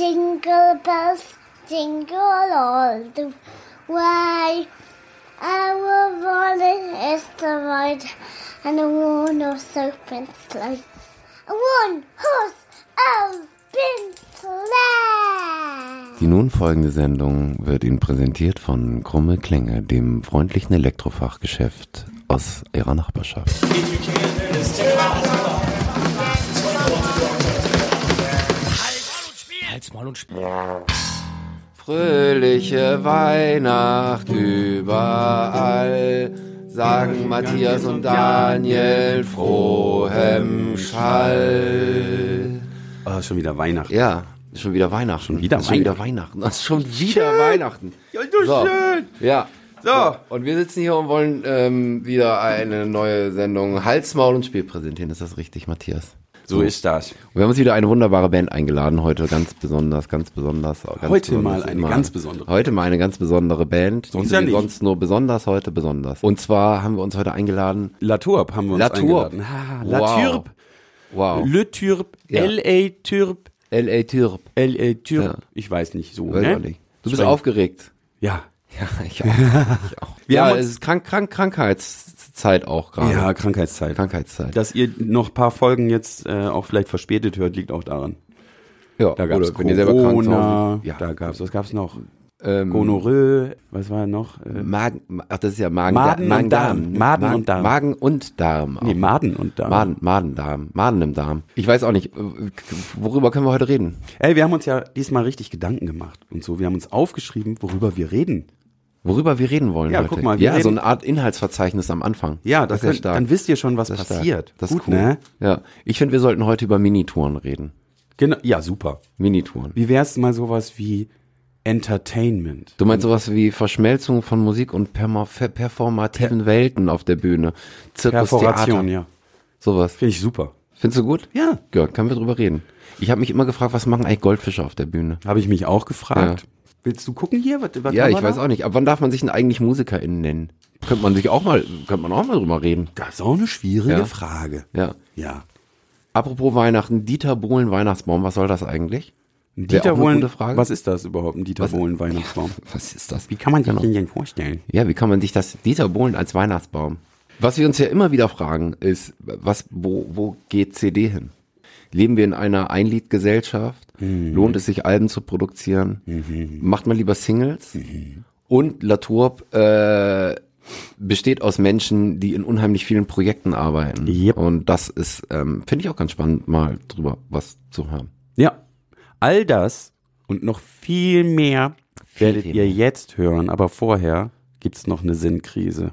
Jingle bells, jingle all the way. Our rolling is the ride, and a one horse open sleigh. A one horse open sleigh. Die nun folgende Sendung wird Ihnen präsentiert von Krumme Klänge, dem freundlichen Elektrofachgeschäft aus Ihrer Nachbarschaft. Halt's Maul und Spiel. Fröhliche Weihnacht überall, sagen Matthias und Daniel frohem Schall. Oh, schon wieder Weihnachten. Ja, ist schon wieder Weihnachten. Schon wieder ist schon wieder Weihnachten. Das ist schon wieder Weihnachten. Ja, so schön. Ja. So. Und wir sitzen hier und wollen ähm, wieder eine neue Sendung Hals, Maul und Spiel präsentieren. Ist das richtig, Matthias? So ist das. Und wir haben uns wieder eine wunderbare Band eingeladen heute, ganz besonders, ganz besonders. Ganz Heute besonders mal eine immer. ganz besondere. Heute mal eine ganz besondere Band. Sonst ja nicht. Sonst nur besonders, heute besonders. Und zwar haben wir uns heute eingeladen. Latourp haben wir uns La eingeladen. Ah, Wow. Latourp. Wow. Le Turp. Ja. L.A. Turp. L.A. Türp. L.A. Turp. Ja. Ich weiß nicht so. Weiß ne? nicht. Du bist Streng. aufgeregt. Ja. Ja, ich auch. Ich auch. Wir ja, haben uns- es ist krank, krank, Krankheitszeit auch gerade. Ja, Krankheitszeit. Krankheitszeit. Dass ihr noch ein paar Folgen jetzt äh, auch vielleicht verspätet hört, liegt auch daran. ja, Da gab es Corona, ja. da gab's, was gab's noch? ähm, Gonorrhoe, was war noch? Äh, Magen, ach, das ist ja Magen, Maden und Magen, Darm. Maden und Darm. Magen und Darm. nee, auch. Maden und da. Maden, Madendarm, Maden im Darm. Ich weiß auch nicht, worüber können wir heute reden? Ey, wir haben uns ja diesmal richtig Gedanken gemacht und so. Wir haben uns aufgeschrieben, worüber wir reden. Worüber wir reden wollen Ja, heute. guck mal, ja, so eine Art Inhaltsverzeichnis am Anfang. Ja, das ist ja dann wisst ihr schon, was Das passiert. Das ist Gut, cool. ne? Ja, ich finde, wir sollten heute über Minitouren reden. Genau, ja, super. Minitouren. Wie wär's mal sowas wie Entertainment? Du meinst sowas wie Verschmelzung von Musik und perma- per- performativen Welten auf der Bühne. Zirkus, Perforation, Theater, ja. sowas. Finde ich super. Findest du gut? Ja. Ja, können wir drüber reden. Ich habe mich immer gefragt, was machen eigentlich Goldfische auf der Bühne? Habe ich mich auch gefragt. Ja. Willst du gucken hier? Was, was Ja, ich wir weiß da? auch nicht. Ab wann darf man sich denn eigentlich MusikerInnen nennen? Könnte man sich auch mal, könnte man auch mal drüber reden. Das ist auch eine schwierige Ja. Frage. Ja. Ja. Apropos Weihnachten, Dieter Bohlen Weihnachtsbaum, was soll das eigentlich? Ein Dieter Bohlen, was ist das überhaupt, ein Dieter Was- Bohlen Weihnachtsbaum? Was ist das? Wie kann man sich Genau. den denn vorstellen? Ja, wie kann man sich das Dieter Bohlen als Weihnachtsbaum? Was wir uns ja immer wieder fragen, ist, was, wo, wo geht CD hin? Leben wir in einer Einliedgesellschaft? Mhm. Lohnt es sich, Alben zu produzieren? Macht man lieber Singles? Mhm. Und Latourp äh, besteht aus Menschen, die in unheimlich vielen Projekten arbeiten. Yep. Und das ist, ähm, finde ich auch ganz spannend, mal drüber was zu hören. Ja. All das und noch viel mehr werdet viel ihr mehr. jetzt hören, aber vorher gibt's noch eine Sinnkrise.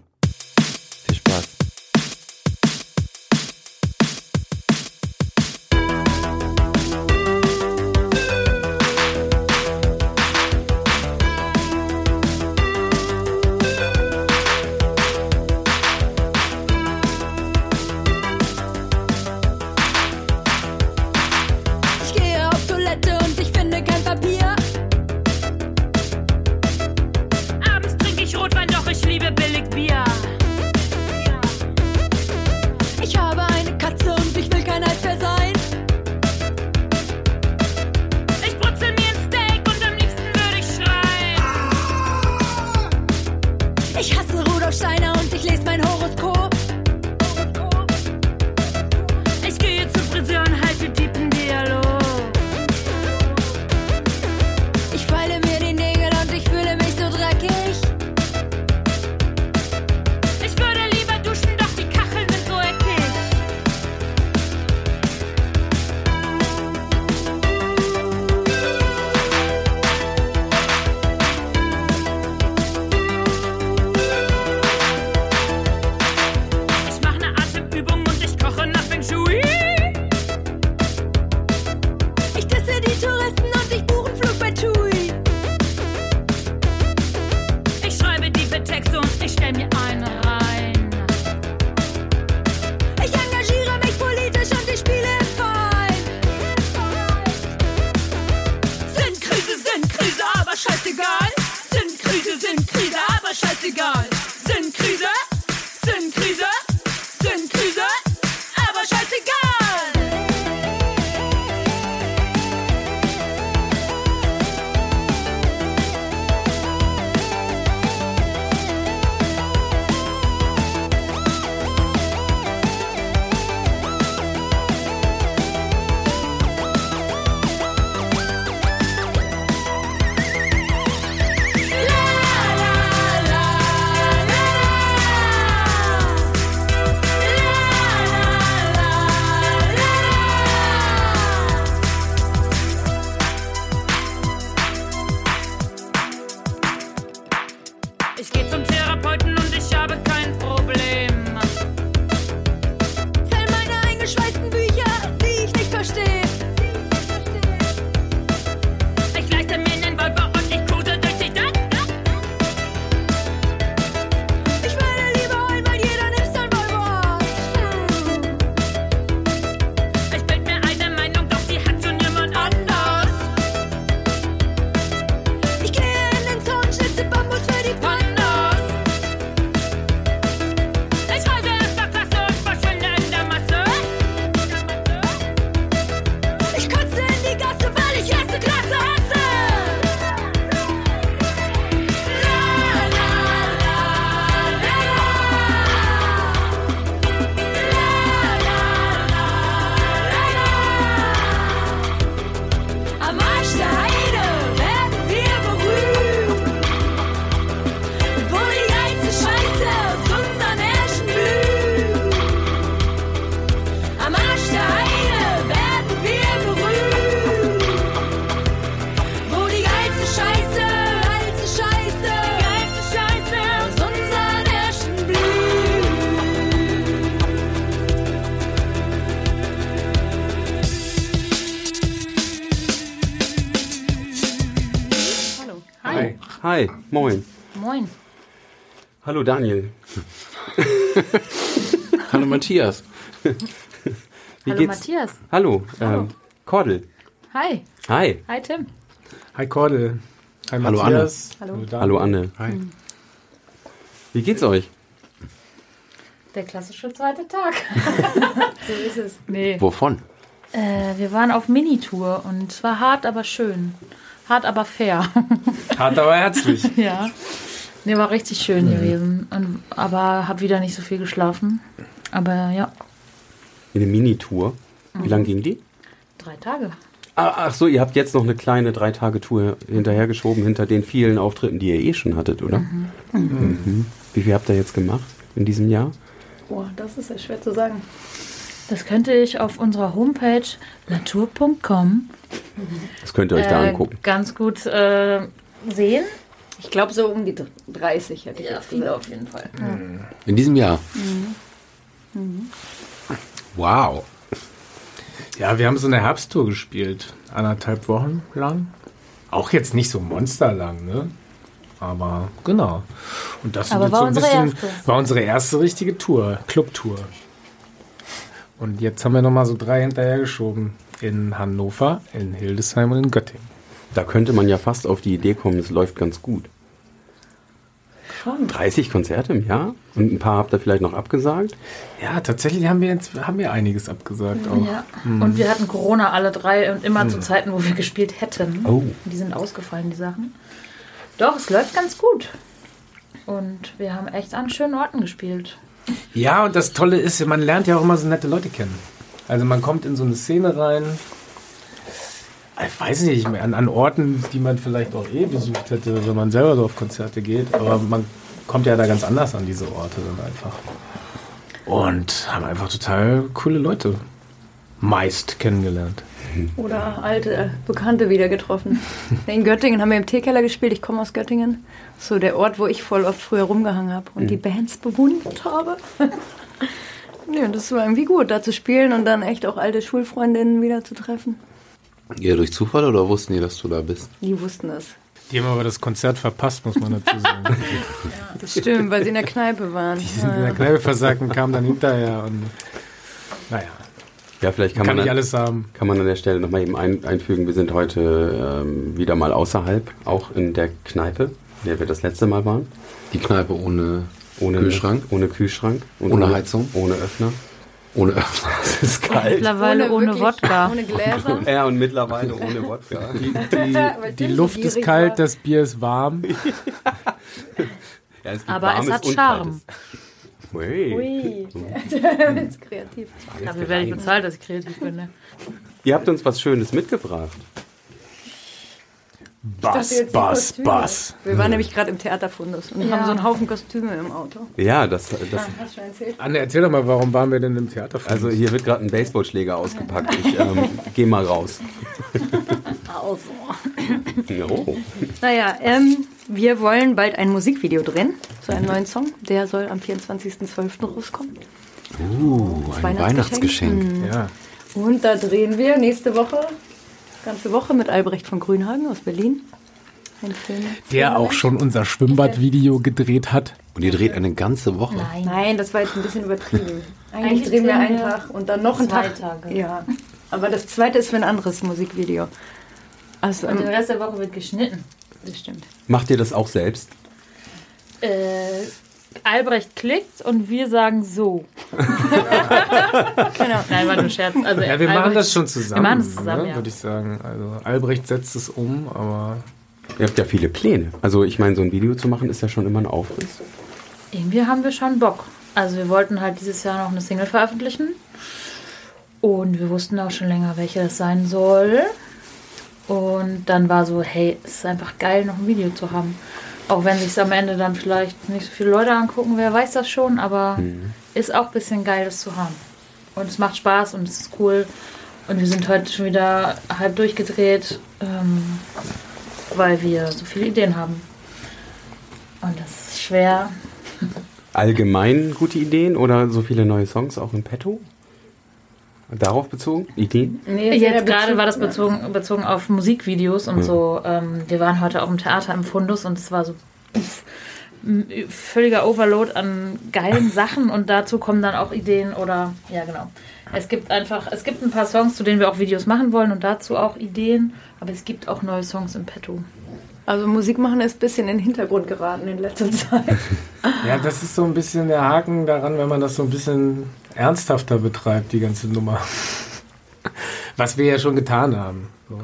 Hallo Daniel. Hallo Matthias. Wie Hallo geht's? Matthias. Hallo, ähm, Kordel. Hi. Hi. Hi Tim. Hi Kordel. Hi Hallo, Matthias. Hallo. Daniel. Hallo Anne. Hi. Wie geht's euch? Der klassische zweite Tag. so ist es. Nee. Wovon? Äh, wir waren auf Minitour und es war hart, aber schön. Hart, aber fair. Hart, aber herzlich. ja. Nee, war richtig schön gewesen. Und, aber hab wieder nicht so viel geschlafen. Aber ja, Eine Mini-Tour. Mhm. Wie lang ging die? drei Tage. Ah, ach so, ihr habt jetzt noch eine kleine Drei-Tage-Tour hinterhergeschoben hinter den vielen Auftritten, die ihr eh schon hattet, oder? Mhm. Wie viel habt ihr jetzt gemacht in diesem Jahr? Boah, das ist ja schwer zu sagen. Das könnte ich auf unserer Homepage natur.com Das könnt ihr euch da äh, angucken. ganz gut äh, sehen. Ich glaube so um die 30 hätte ich Ja, jetzt viele auf jeden Fall. In diesem Jahr. Mhm. Wow. Ja, wir haben so eine Herbsttour gespielt. Anderthalb Wochen lang. Auch jetzt nicht so monsterlang, ne? Aber genau. Und das war so ein unsere bisschen, erste. war unsere erste richtige Tour, Clubtour. Und jetzt haben wir nochmal so drei hinterhergeschoben. In Hannover, in Hildesheim und in Göttingen. Da könnte man ja fast auf die Idee kommen, es läuft ganz gut. Schon. 30 Konzerte im Jahr? Und ein paar habt ihr vielleicht noch abgesagt? Ja, tatsächlich haben wir jetzt haben wir einiges abgesagt auch. Ja. Und wir hatten Corona alle drei und immer zu Zeiten, wo wir gespielt hätten. Oh. Die sind ausgefallen, die Sachen. Doch, es läuft ganz gut. Und wir haben echt an schönen Orten gespielt. Ja, und das Tolle ist, man lernt ja auch immer so nette Leute kennen. Also man kommt in so eine Szene rein, ich weiß nicht, an, an Orten, die man vielleicht auch eh besucht hätte, wenn man selber so auf Konzerte geht, aber man kommt ja da ganz anders an diese Orte dann einfach. Und haben einfach total coole Leute meist kennengelernt. Oder alte Bekannte wieder getroffen. In Göttingen haben wir im Teekeller gespielt. Ich komme aus Göttingen. So der Ort, wo ich voll oft früher rumgehangen habe und die Bands bewundert habe. nee, und das war irgendwie gut, da zu spielen und dann echt auch alte Schulfreundinnen wieder zu treffen. Ja, durch Zufall oder wussten die, dass du da bist? Die wussten es. Die haben aber das Konzert verpasst, muss man dazu sagen. Das stimmt, weil sie in der Kneipe waren. Die sind in der Kneipe versagt und kamen dann hinterher und naja, Ja, vielleicht kann, kann man, an, alles haben. kann man an der Stelle nochmal eben ein, einfügen. Wir sind heute ähm, wieder mal außerhalb, auch in der Kneipe, in der wir das letzte Mal waren. Die Kneipe ohne, Ohne Kühlschrank? Ohne Kühlschrank. Und Ohne Heizung? Ohne Öffner. Ohne Öffner. Es ist kalt. Mittlerweile ohne, wirklich- Wodka. Ohne Gläser. Ja, und mittlerweile ohne Wodka. Die, die so Luft ist kalt, war. das Bier ist warm. Ja, es Aber es hat Charme. Ui. Ui, kreativ. Dafür werde ich bezahlt, dass ich kreativ bin. Ne? Ihr habt uns was Schönes mitgebracht. Bass, Bass. Bass. Wir waren nämlich gerade im Theaterfundus und Ja. haben so einen Haufen Kostüme im Auto. Ja, das, das Hast du schon erzählt? Anne, erzähl doch mal, warum waren wir denn im Theater? also hier wird gerade ein Baseballschläger ausgepackt. Ich ähm, geh mal raus. Also. Oh. Naja, ähm, wir wollen bald ein Musikvideo drehen zu einem neuen Song. Der soll am 24.12. rauskommen. Uh, ein Weihnachtsgeschenk. Weihnachtsgeschenk. Ja. Und da drehen wir nächste Woche, ganze Woche mit Albrecht von Grünhagen aus Berlin. Ein Film. Der auch schon unser Schwimmbadvideo gedreht hat. Und ihr dreht eine ganze Woche. Nein. Nein, das war jetzt ein bisschen übertrieben. Eigentlich, Eigentlich drehen wir einen Tag und dann noch einen Tag. Tage. Ja. Aber das zweite ist für ein anderes Musikvideo. Also, Und den Rest der Woche wird geschnitten. das stimmt. Macht ihr das auch selbst? Äh, Albrecht klickt und wir sagen so. genau. Nein, war nur ein Scherz. Also, Ja, wir machen Albrecht- das schon zusammen. Wir machen das zusammen, ne, ja. würde ich sagen. Also Albrecht setzt es um, aber Ihr habt ja viele Pläne. Also ich meine, so ein Video zu machen ist ja schon immer ein Aufriss. Irgendwie haben wir schon Bock. Also wir wollten halt dieses Jahr noch eine Single veröffentlichen. Und wir wussten auch schon länger, welche das sein soll. Und dann war so, hey, es ist einfach geil, noch ein Video zu haben. Auch wenn sich am Ende dann vielleicht nicht so viele Leute angucken, wer weiß das schon, aber ist auch ein bisschen geil, das zu haben. Und es macht Spaß und es ist cool. Und wir sind heute schon wieder halb durchgedreht, ähm, weil wir so viele Ideen haben. Und das ist schwer, Allgemein gute Ideen oder so viele neue Songs auch im Petto? Darauf bezogen? Ideen? Nee, Jetzt gerade war das bezogen, bezogen auf Musikvideos und so. Ähm, wir waren heute auch im Theater im Fundus und es war so pff, m- völliger Overload an geilen Sachen und dazu kommen dann auch Ideen oder ja genau. Es gibt einfach, es gibt ein paar Songs, zu denen wir auch Videos machen wollen und dazu auch Ideen, aber es gibt auch neue Songs im Petto. Also Musik machen ist ein bisschen in den Hintergrund geraten in letzter Zeit. Ja, das ist so ein bisschen der Haken daran, wenn man das so ein bisschen ernsthafter betreibt, die ganze Nummer. Was wir ja schon getan haben. So.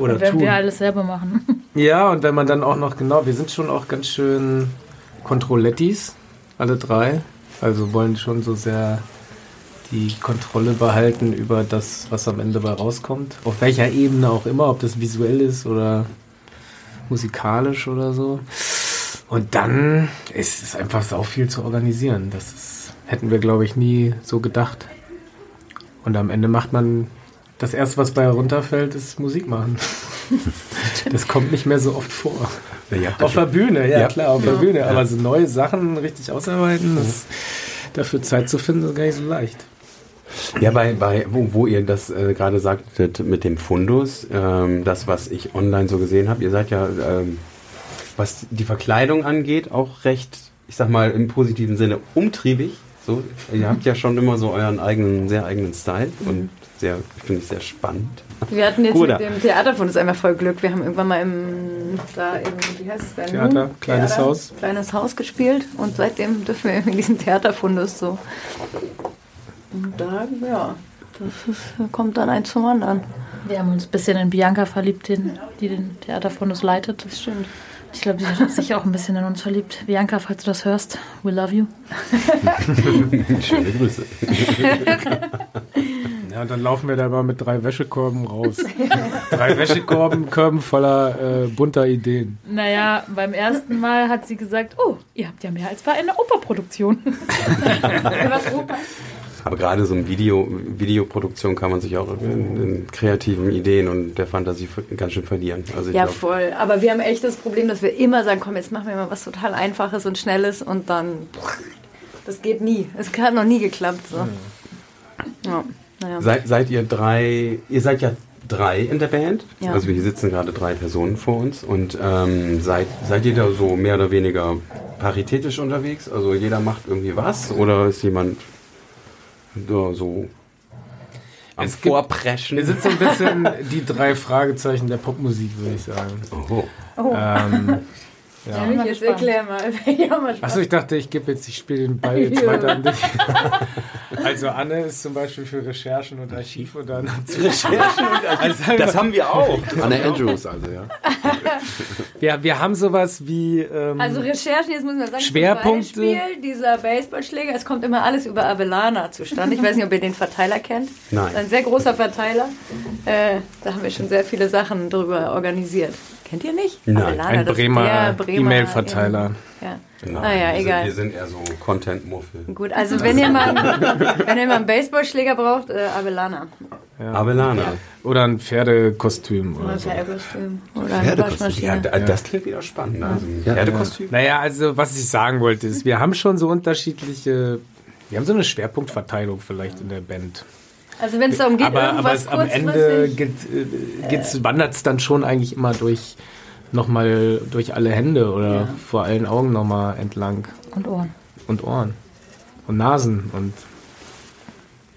Oder Wenn tun. wir alles selber machen. Ja, und wenn man dann auch noch, genau, wir sind schon auch ganz schön Kontrollettis, alle drei. Also wollen schon so sehr die Kontrolle behalten über das, was am Ende bei rauskommt. Auf welcher Ebene auch immer, ob das visuell ist oder musikalisch oder so. Und dann ist es einfach sau viel zu organisieren. Das ist, hätten wir, glaube ich, nie so gedacht. Und am Ende macht man das erste, was bei herunterfällt, ist Musik machen. Das kommt nicht mehr so oft vor. Ja, Auf ja der Bühne, ja, Ja. klar, auf der Bühne. Aber so neue Sachen richtig ausarbeiten, das, dafür Zeit zu finden, ist gar nicht so leicht. Ja, bei, bei wo, wo ihr das äh, gerade sagtet mit dem Fundus, ähm, das, was ich online so gesehen habe, ihr seid ja, ähm, was die Verkleidung angeht, auch recht, ich sag mal, im positiven Sinne umtriebig. So, ihr habt ja schon immer so euren eigenen, sehr eigenen Style und sehr, finde ich sehr spannend. Wir hatten jetzt Oder? mit dem Theaterfund einfach voll Glück. Wir haben irgendwann mal im, da im, wie heißt es denn? Theater, kleines Haus. Kleines Haus gespielt und seitdem dürfen wir in diesen Theaterfundus so. Und da, ja, das ist, kommt dann eins zum anderen. Wir haben uns ein bisschen in Bianca verliebt, den, die den Theaterfundus leitet. Das stimmt. Ich glaube, sie hat sich auch ein bisschen in uns verliebt. Bianca, falls du das hörst, we love you. Schöne Grüße. Ja, und dann laufen wir da mal mit drei Wäschekorben raus. drei Wäschekorben Körben voller äh, bunter Ideen. Naja, beim ersten Mal hat sie gesagt, oh, ihr habt ja mehr als bei einer Operproduktion. Was Oper? Aber gerade so in Video, Videoproduktion kann man sich auch in, in kreativen Ideen und der Fantasie ganz schön verlieren. Also ich Ja, glaub, voll. Aber wir haben echt das Problem, dass wir immer sagen, komm, jetzt machen wir mal was total Einfaches und Schnelles und dann, das geht nie. Es hat noch nie geklappt. So. Ja, naja. Seid, seid ihr drei, ihr seid ja drei in der Band. Ja. Also hier sitzen gerade drei Personen vor uns. Und ähm, seid, seid ihr da so mehr oder weniger paritätisch unterwegs? Also jeder macht irgendwie was? Oder ist jemand ja, so am Es gibt- Vorpreschen? Wir sind so ein bisschen die drei Fragezeichen der Popmusik, würde ich sagen. oh. Ähm, Ja, mal jetzt gespannt. erklär mal. Ja, mal Achso, ich dachte, ich gebe jetzt, ich spiele den Ball jetzt Ja. weiter an dich. Also Anne ist zum Beispiel für Recherchen und Archiv und dann Das haben wir auch. Anne Andrews, also ja. wir, wir haben sowas wie ähm, Also Recherchen, jetzt muss man sagen, Schwerpunkte. zum Beispiel dieser Baseballschläger, es kommt immer alles über Avellana zustande. Ich weiß nicht, ob ihr den Verteiler kennt. Nein. Ein sehr großer Verteiler. Äh, da haben wir schon sehr viele Sachen drüber organisiert. Kennt ihr nicht? Nein, Avellana, ein das ist Bremer Bremer E-Mail-Verteiler. Ja. Nein, Ah ja, wir egal. Sind, wir sind eher so Content-Muffel. Gut, also wenn ihr mal, wenn ihr mal einen Baseballschläger braucht, äh, Avellana. Abelana. Oder ein Pferdekostüm oder Oder so. Pferdekostüm. Oder Pferdekostüm. Ja, da- das klingt wieder spannend. Also ein Pferdekostüm. Naja, also was ich sagen wollte ist, wir haben schon so unterschiedliche, wir haben so eine Schwerpunktverteilung vielleicht in der Band. Also wenn es darum geht, aber aber irgendwas es, am Ende äh, wandert es dann schon eigentlich immer durch nochmal durch alle Hände oder Ja. vor allen Augen nochmal entlang Und Ohren. und Ohren und Nasen und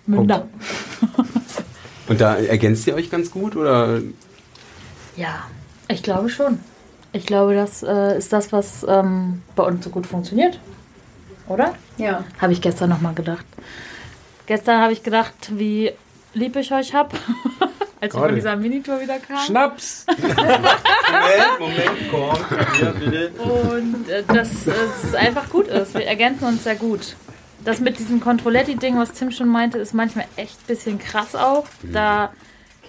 Münder. Und da ergänzt ihr euch ganz gut oder Ja, ich glaube schon. Ich glaube, das äh, ist das, was ähm, bei uns so gut funktioniert. Oder? Ja. Habe ich gestern nochmal gedacht. Gestern habe ich gedacht, wie lieb ich euch hab, als Gott. von dieser Minitour wieder kamen. Schnaps. Moment, Moment, komm. Ja, bitte. Und äh, dass es einfach gut ist. Wir ergänzen uns sehr gut. Das mit diesem Controletti-Ding, was Tim schon meinte, ist manchmal echt ein bisschen krass auch. Da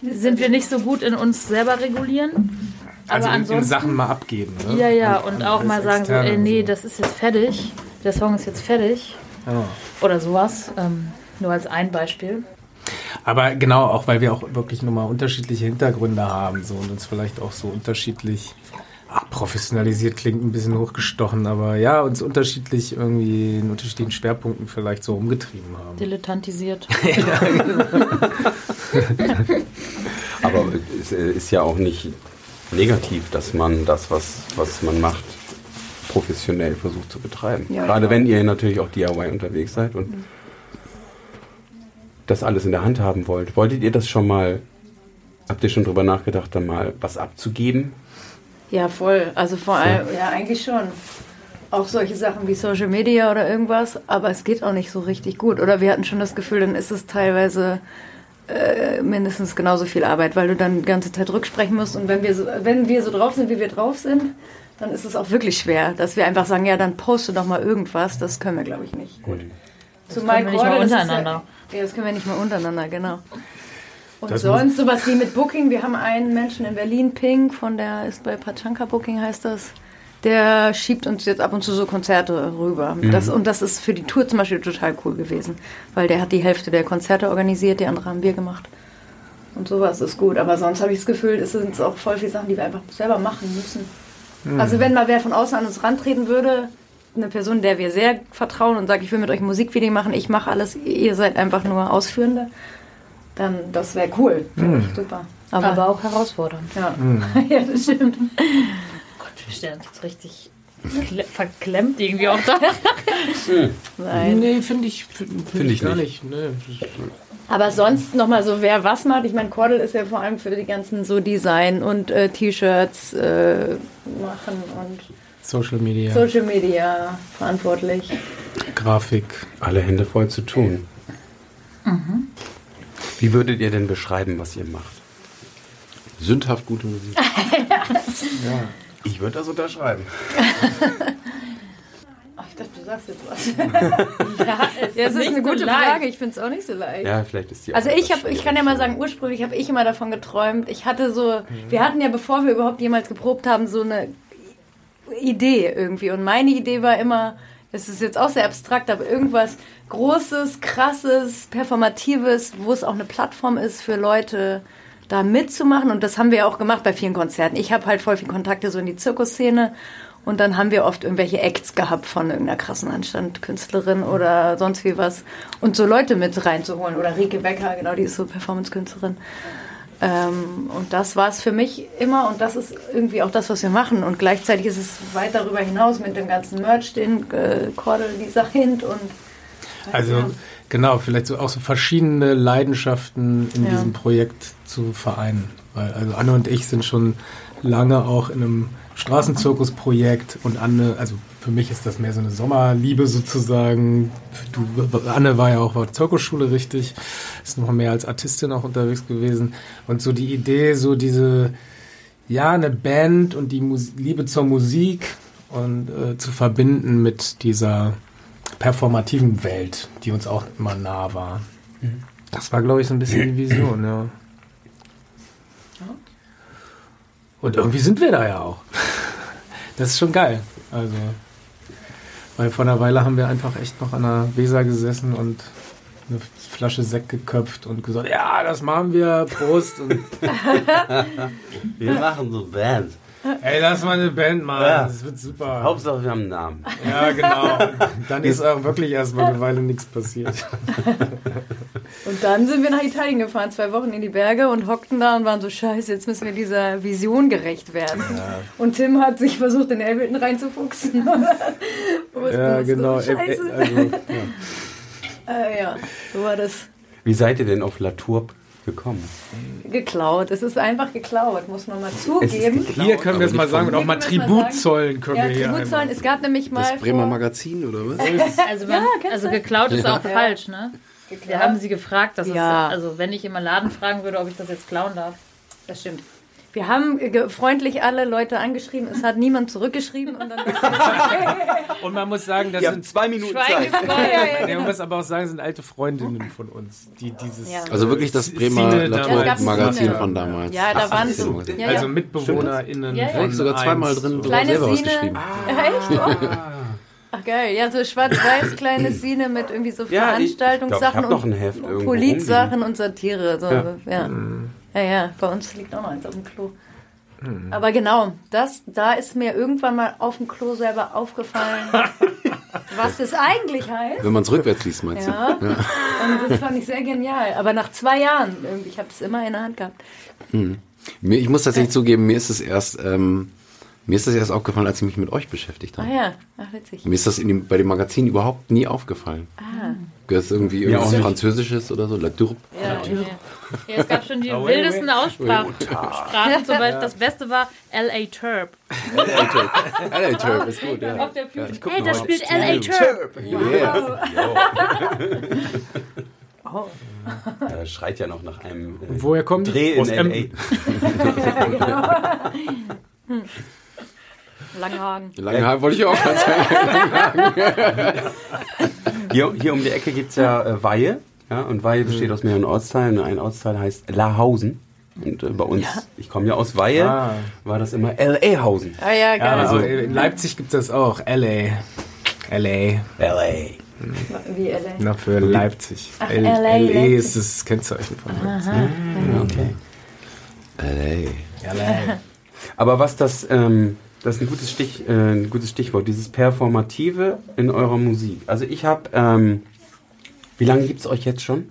sind wir nicht so gut in uns selber regulieren. Aber Also in, in. Sachen mal abgeben. Ne? Ja, ja, und an auch mal sagen so, ey, und nee, so. das ist jetzt fertig. Der Song ist jetzt fertig. Ja. Oder sowas. Ähm, nur als ein Beispiel. Aber genau, auch weil wir auch wirklich nochmal unterschiedliche Hintergründe haben so, und uns vielleicht auch so unterschiedlich professionalisiert klingt ein bisschen hochgestochen, aber ja, uns unterschiedlich irgendwie in unterschiedlichen Schwerpunkten vielleicht so umgetrieben haben. Dilettantisiert. Aber es äh, ist ja auch nicht negativ, dass man das, was, was man macht, professionell versucht zu betreiben. Ja, Gerade ja. wenn ihr natürlich auch DIY unterwegs seid und das alles in der Hand haben wollt. Wolltet ihr das schon mal, habt ihr schon drüber nachgedacht, da mal was abzugeben? Ja, voll. Also vor allem, ja, eigentlich schon. Auch solche Sachen wie Social Media oder irgendwas, aber es geht auch nicht so richtig gut. Oder wir hatten schon das Gefühl, dann ist es teilweise äh, mindestens genauso viel Arbeit, weil du dann die ganze Zeit rücksprechen musst. Und wenn wir so, wenn wir so drauf sind, wie wir drauf sind, dann ist es auch wirklich schwer, dass wir einfach sagen, ja, dann poste doch mal irgendwas. Das können wir, glaube ich, nicht. Gut. Zumal können wir nicht mal das untereinander. Ja, das können wir nicht mal untereinander, genau. Und Das sonst sowas wie mit Booking. Wir haben einen Menschen in Berlin, Pink, von der ist bei Pachanka Booking heißt das. Der schiebt uns jetzt ab und zu so Konzerte rüber. Das, und das ist für die Tour zum Beispiel total cool gewesen. Weil der hat die Hälfte der Konzerte organisiert, die andere haben wir gemacht. Und sowas ist gut. Aber sonst habe ich das Gefühl, es sind auch voll viele Sachen, die wir einfach selber machen müssen. Also wenn mal wer von außen an uns rantreten würde, eine Person, der wir sehr vertrauen und sagt, ich will mit euch ein Musikvideo machen, ich mache alles, ihr seid einfach nur Ausführende, dann das wäre cool. Finde ich super. Aber, Aber auch herausfordernd. ja. ja, das stimmt. Gott, wir stellen uns jetzt richtig kle- verklemmt irgendwie auch da. Nein. Nee, finde ich, find, find ich gar nicht. nicht. Nee. Aber sonst nochmal so, wer was macht. Ich meine, Cordel ist ja vor allem für die ganzen so Design und äh, T-Shirts äh, machen und Social Media, Social Media verantwortlich. Grafik. Alle Hände voll zu tun. Wie würdet ihr denn beschreiben, was ihr macht? Sündhaft gute Musik. Ich würde das unterschreiben. Ach, ich dachte, du sagst jetzt was. Ja, Ja, das ist eine so gute leicht. Frage. Ich finde es auch nicht so leicht. Ja, vielleicht ist die Also ich habe, ich kann ja mal sagen, ursprünglich habe ich immer davon geträumt. Ich hatte so, wir hatten ja, bevor wir überhaupt jemals geprobt haben, so eine Idee irgendwie. Und meine Idee war immer, es ist jetzt auch sehr abstrakt, aber irgendwas Großes, Krasses, Performatives, wo es auch eine Plattform ist für Leute, da mitzumachen. Und das haben wir ja auch gemacht bei vielen Konzerten. Ich habe halt voll viel Kontakte so in die Zirkusszene. Und dann haben wir oft irgendwelche Acts gehabt von irgendeiner krassen Anstandkünstlerin oder sonst wie was. Und so Leute mit reinzuholen. Oder Rike Becker, genau, die ist so Performance-Künstlerin. Ähm, und das war es für mich immer und das ist irgendwie auch das, was wir machen. Und gleichzeitig ist es weit darüber hinaus mit dem ganzen Merch, den äh, Cordel designt und Also genau, vielleicht so auch so verschiedene Leidenschaften in Ja. diesem Projekt zu vereinen. Weil also Anne und ich sind schon lange auch in einem Straßenzirkusprojekt und Anne, also für mich ist das mehr so eine Sommerliebe sozusagen. Du, Anne war ja auch auf der Zirkusschule richtig, ist noch mehr als Artistin auch unterwegs gewesen. Und so die Idee, so diese, ja, eine Band und die Mus Liebe zur Musik und äh, zu verbinden mit dieser performativen Welt, die uns auch immer nah war. Das war, glaube ich, so ein bisschen die Vision, ja. Und irgendwie sind wir da ja auch. Das ist schon geil. Also, weil vor einer Weile haben wir einfach echt noch an der Weser gesessen und eine Flasche Sekt geköpft und gesagt, ja, das machen wir, Prost. Und, Wir machen so Bands. ey, lass mal eine Band machen, Ja. das wird super. Hauptsache wir haben einen Namen. Ja, genau. Dann ist auch wirklich erstmal eine Weile nichts passiert. Und dann sind wir nach Italien gefahren, zwei Wochen in die Berge und hockten da und waren so, scheiße, jetzt müssen wir dieser Vision gerecht werden. Und Tim hat sich versucht, in Ableton reinzufuchsen. Ja, genau. So Äh, äh, scheiße. Also, ja. Äh, ja, so war das Wie seid ihr denn auf Latour gekommen? geklaut. Es ist einfach geklaut, muss man mal zugeben. Hier können wir es mal sagen und auch mal Tribut zollen können Ja, wir hier Tribut zollen. Es gab nämlich mal Das Bremer Magazin, oder was? Also, man, kennst also du? geklaut ist auch Ja. falsch, ne? Wir haben sie gefragt, dass Ja. es, also wenn ich im Laden fragen würde, ob ich das jetzt klauen darf. Das stimmt. Wir haben freundlich alle Leute angeschrieben. Es hat niemand zurückgeschrieben. Und dann Und man muss sagen, das habt sind zwei Minuten Schweigen Zeit. Ja, ja, Nee, man muss aber auch sagen, sind alte Freundinnen von uns, die dieses. Ja. Also wirklich das äh, Bremer Ja, Szene. von damals. Ja, da waren so. Ja, Also ja. MitbewohnerInnen. Ja, ja. von Ich sogar zweimal drin Kleine selber Sine. ausgeschrieben. Echt? Oh. Ach geil, ja, so schwarz-weiß kleine Szene mit irgendwie so Ja, Veranstaltungssachen ich glaub, ich und Politsachen und Satire. So, ja. Ja. Ja. ja, bei uns liegt auch noch eins auf dem Klo. Aber genau, das, da ist mir irgendwann mal auf dem Klo selber aufgefallen, was das eigentlich heißt. Wenn man es rückwärts liest, meinst Ja. du? Und das fand ich sehr genial. Aber nach zwei Jahren, irgendwie, ich habe es immer in der Hand gehabt. Mir, ich muss tatsächlich zugeben, mir ist es erst, ähm, mir ist das erst aufgefallen, als ich mich mit euch beschäftigt Ah habe. ja, ach witzig. Mir ist das in dem, bei dem Magazin überhaupt nie aufgefallen. Ah. Gehört es irgendwie auch irgendwas. Französisches oder so? La Tourbe? Ja, ja. ja, es gab schon die wildesten Aussprachen. Sprachen. Zum Beispiel, das Beste war L.A. Turb. LA Turb ist gut, ja. Auf der guck hey, da spielt L.A. Turb. Er schreit ja noch nach einem äh, Woher die? Dreh in Aus L.A. Langhagen. Lange Haare wollte ich auch gerade sagen. Hier, hier um die Ecke gibt es ja äh, Weihe. Ja, und Weihe besteht aus mehreren Ortsteilen. Ein Ortsteil heißt Lahausen. Und äh, bei uns, ich komme ja aus Weihe, Ah. war das immer L.A.-Hausen. Ah ja, Ja, geil. also in Leipzig gibt es das auch. L.A. L.A. L.A. Wie LA. Na, für Leipzig. Ach, LA, LA ist das Kennzeichen von Leipzig. Okay. LA. LA. Aber was das, ähm, das ist ein gutes, Stich, äh, ein gutes Stichwort, dieses Performative in eurer Musik. Also ich habe, ähm, wie lange gibt es euch jetzt schon?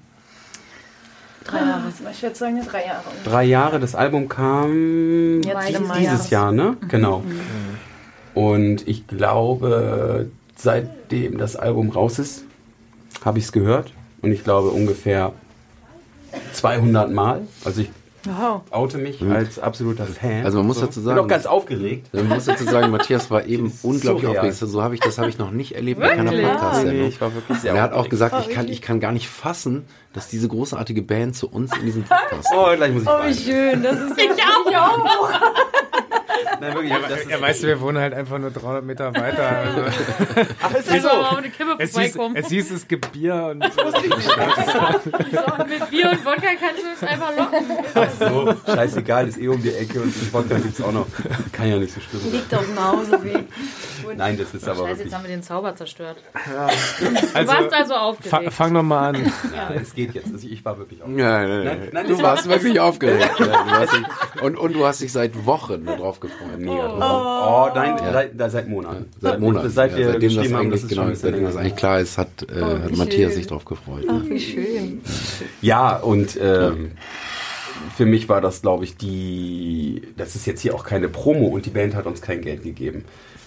Drei Jahre. Ich würde sagen, drei Jahre. Drei Jahre, das Album kam Jetzt dieses. Jahr, ne? Genau. Und ich glaube, seitdem das Album raus ist, habe ich es gehört. Und ich glaube ungefähr 200 Mal. Also ich Wow. oute mich als absoluter Fan. Also man muss So. dazu Bin sagen- auch ganz aufgeregt. Man muss dazu sagen, Matthias war eben unglaublich surreal. aufgeregt. So habe ich das habe ich noch nicht erlebt bei keiner Wirklich? Podcast-Sendung. ich war wirklich sehr Und er hat auch gesagt, ich kann, ich kann gar nicht fassen, dass diese großartige Band zu uns in diesem Podcast Oh, gleich muss ich Oh, wie schön. Das ist ich auch. Nein, wirklich, das ist Ja, weißt du, wir wohnen halt einfach nur 300 Meter weiter. Also, Ach, es ist Also, so. aber eine Kippe es, hieß, es hieß, es gibt Bier und so. Mit Bier und Wodka kannst du es einfach locken. so. Scheißegal, ist eh um die Ecke und den Podcast gibt's auch noch. Kann ja nicht so schlimm sein. Liegt auf dem Hauseweg. Nein, das ist aber Scheiße, jetzt haben wir den Zauber zerstört. Also, Du warst also fa aufgeregt. fang noch mal an. Ja, es geht jetzt. Also ich war wirklich aufgeregt. Nein, nein, Nein, nein. nein, du es warst war- wirklich aufgeregt. Ja, du dich, und, und du hast dich seit Wochen darauf gefreut. Mega drauf. Oh, nein, Ja. seit, da- seit Monaten. Seit Monaten. Seit ja, wir seitdem das haben, eigentlich, das ist genau, schon ein bisschen seitdem das eigentlich klar ist, hat, äh, hat wie Matthias schön. sich drauf gefreut. Ach, wie schön. Ja, und ähm, für mich war das, glaube ich, die. Das ist jetzt hier auch keine Promo und die Band hat uns kein Geld gegeben.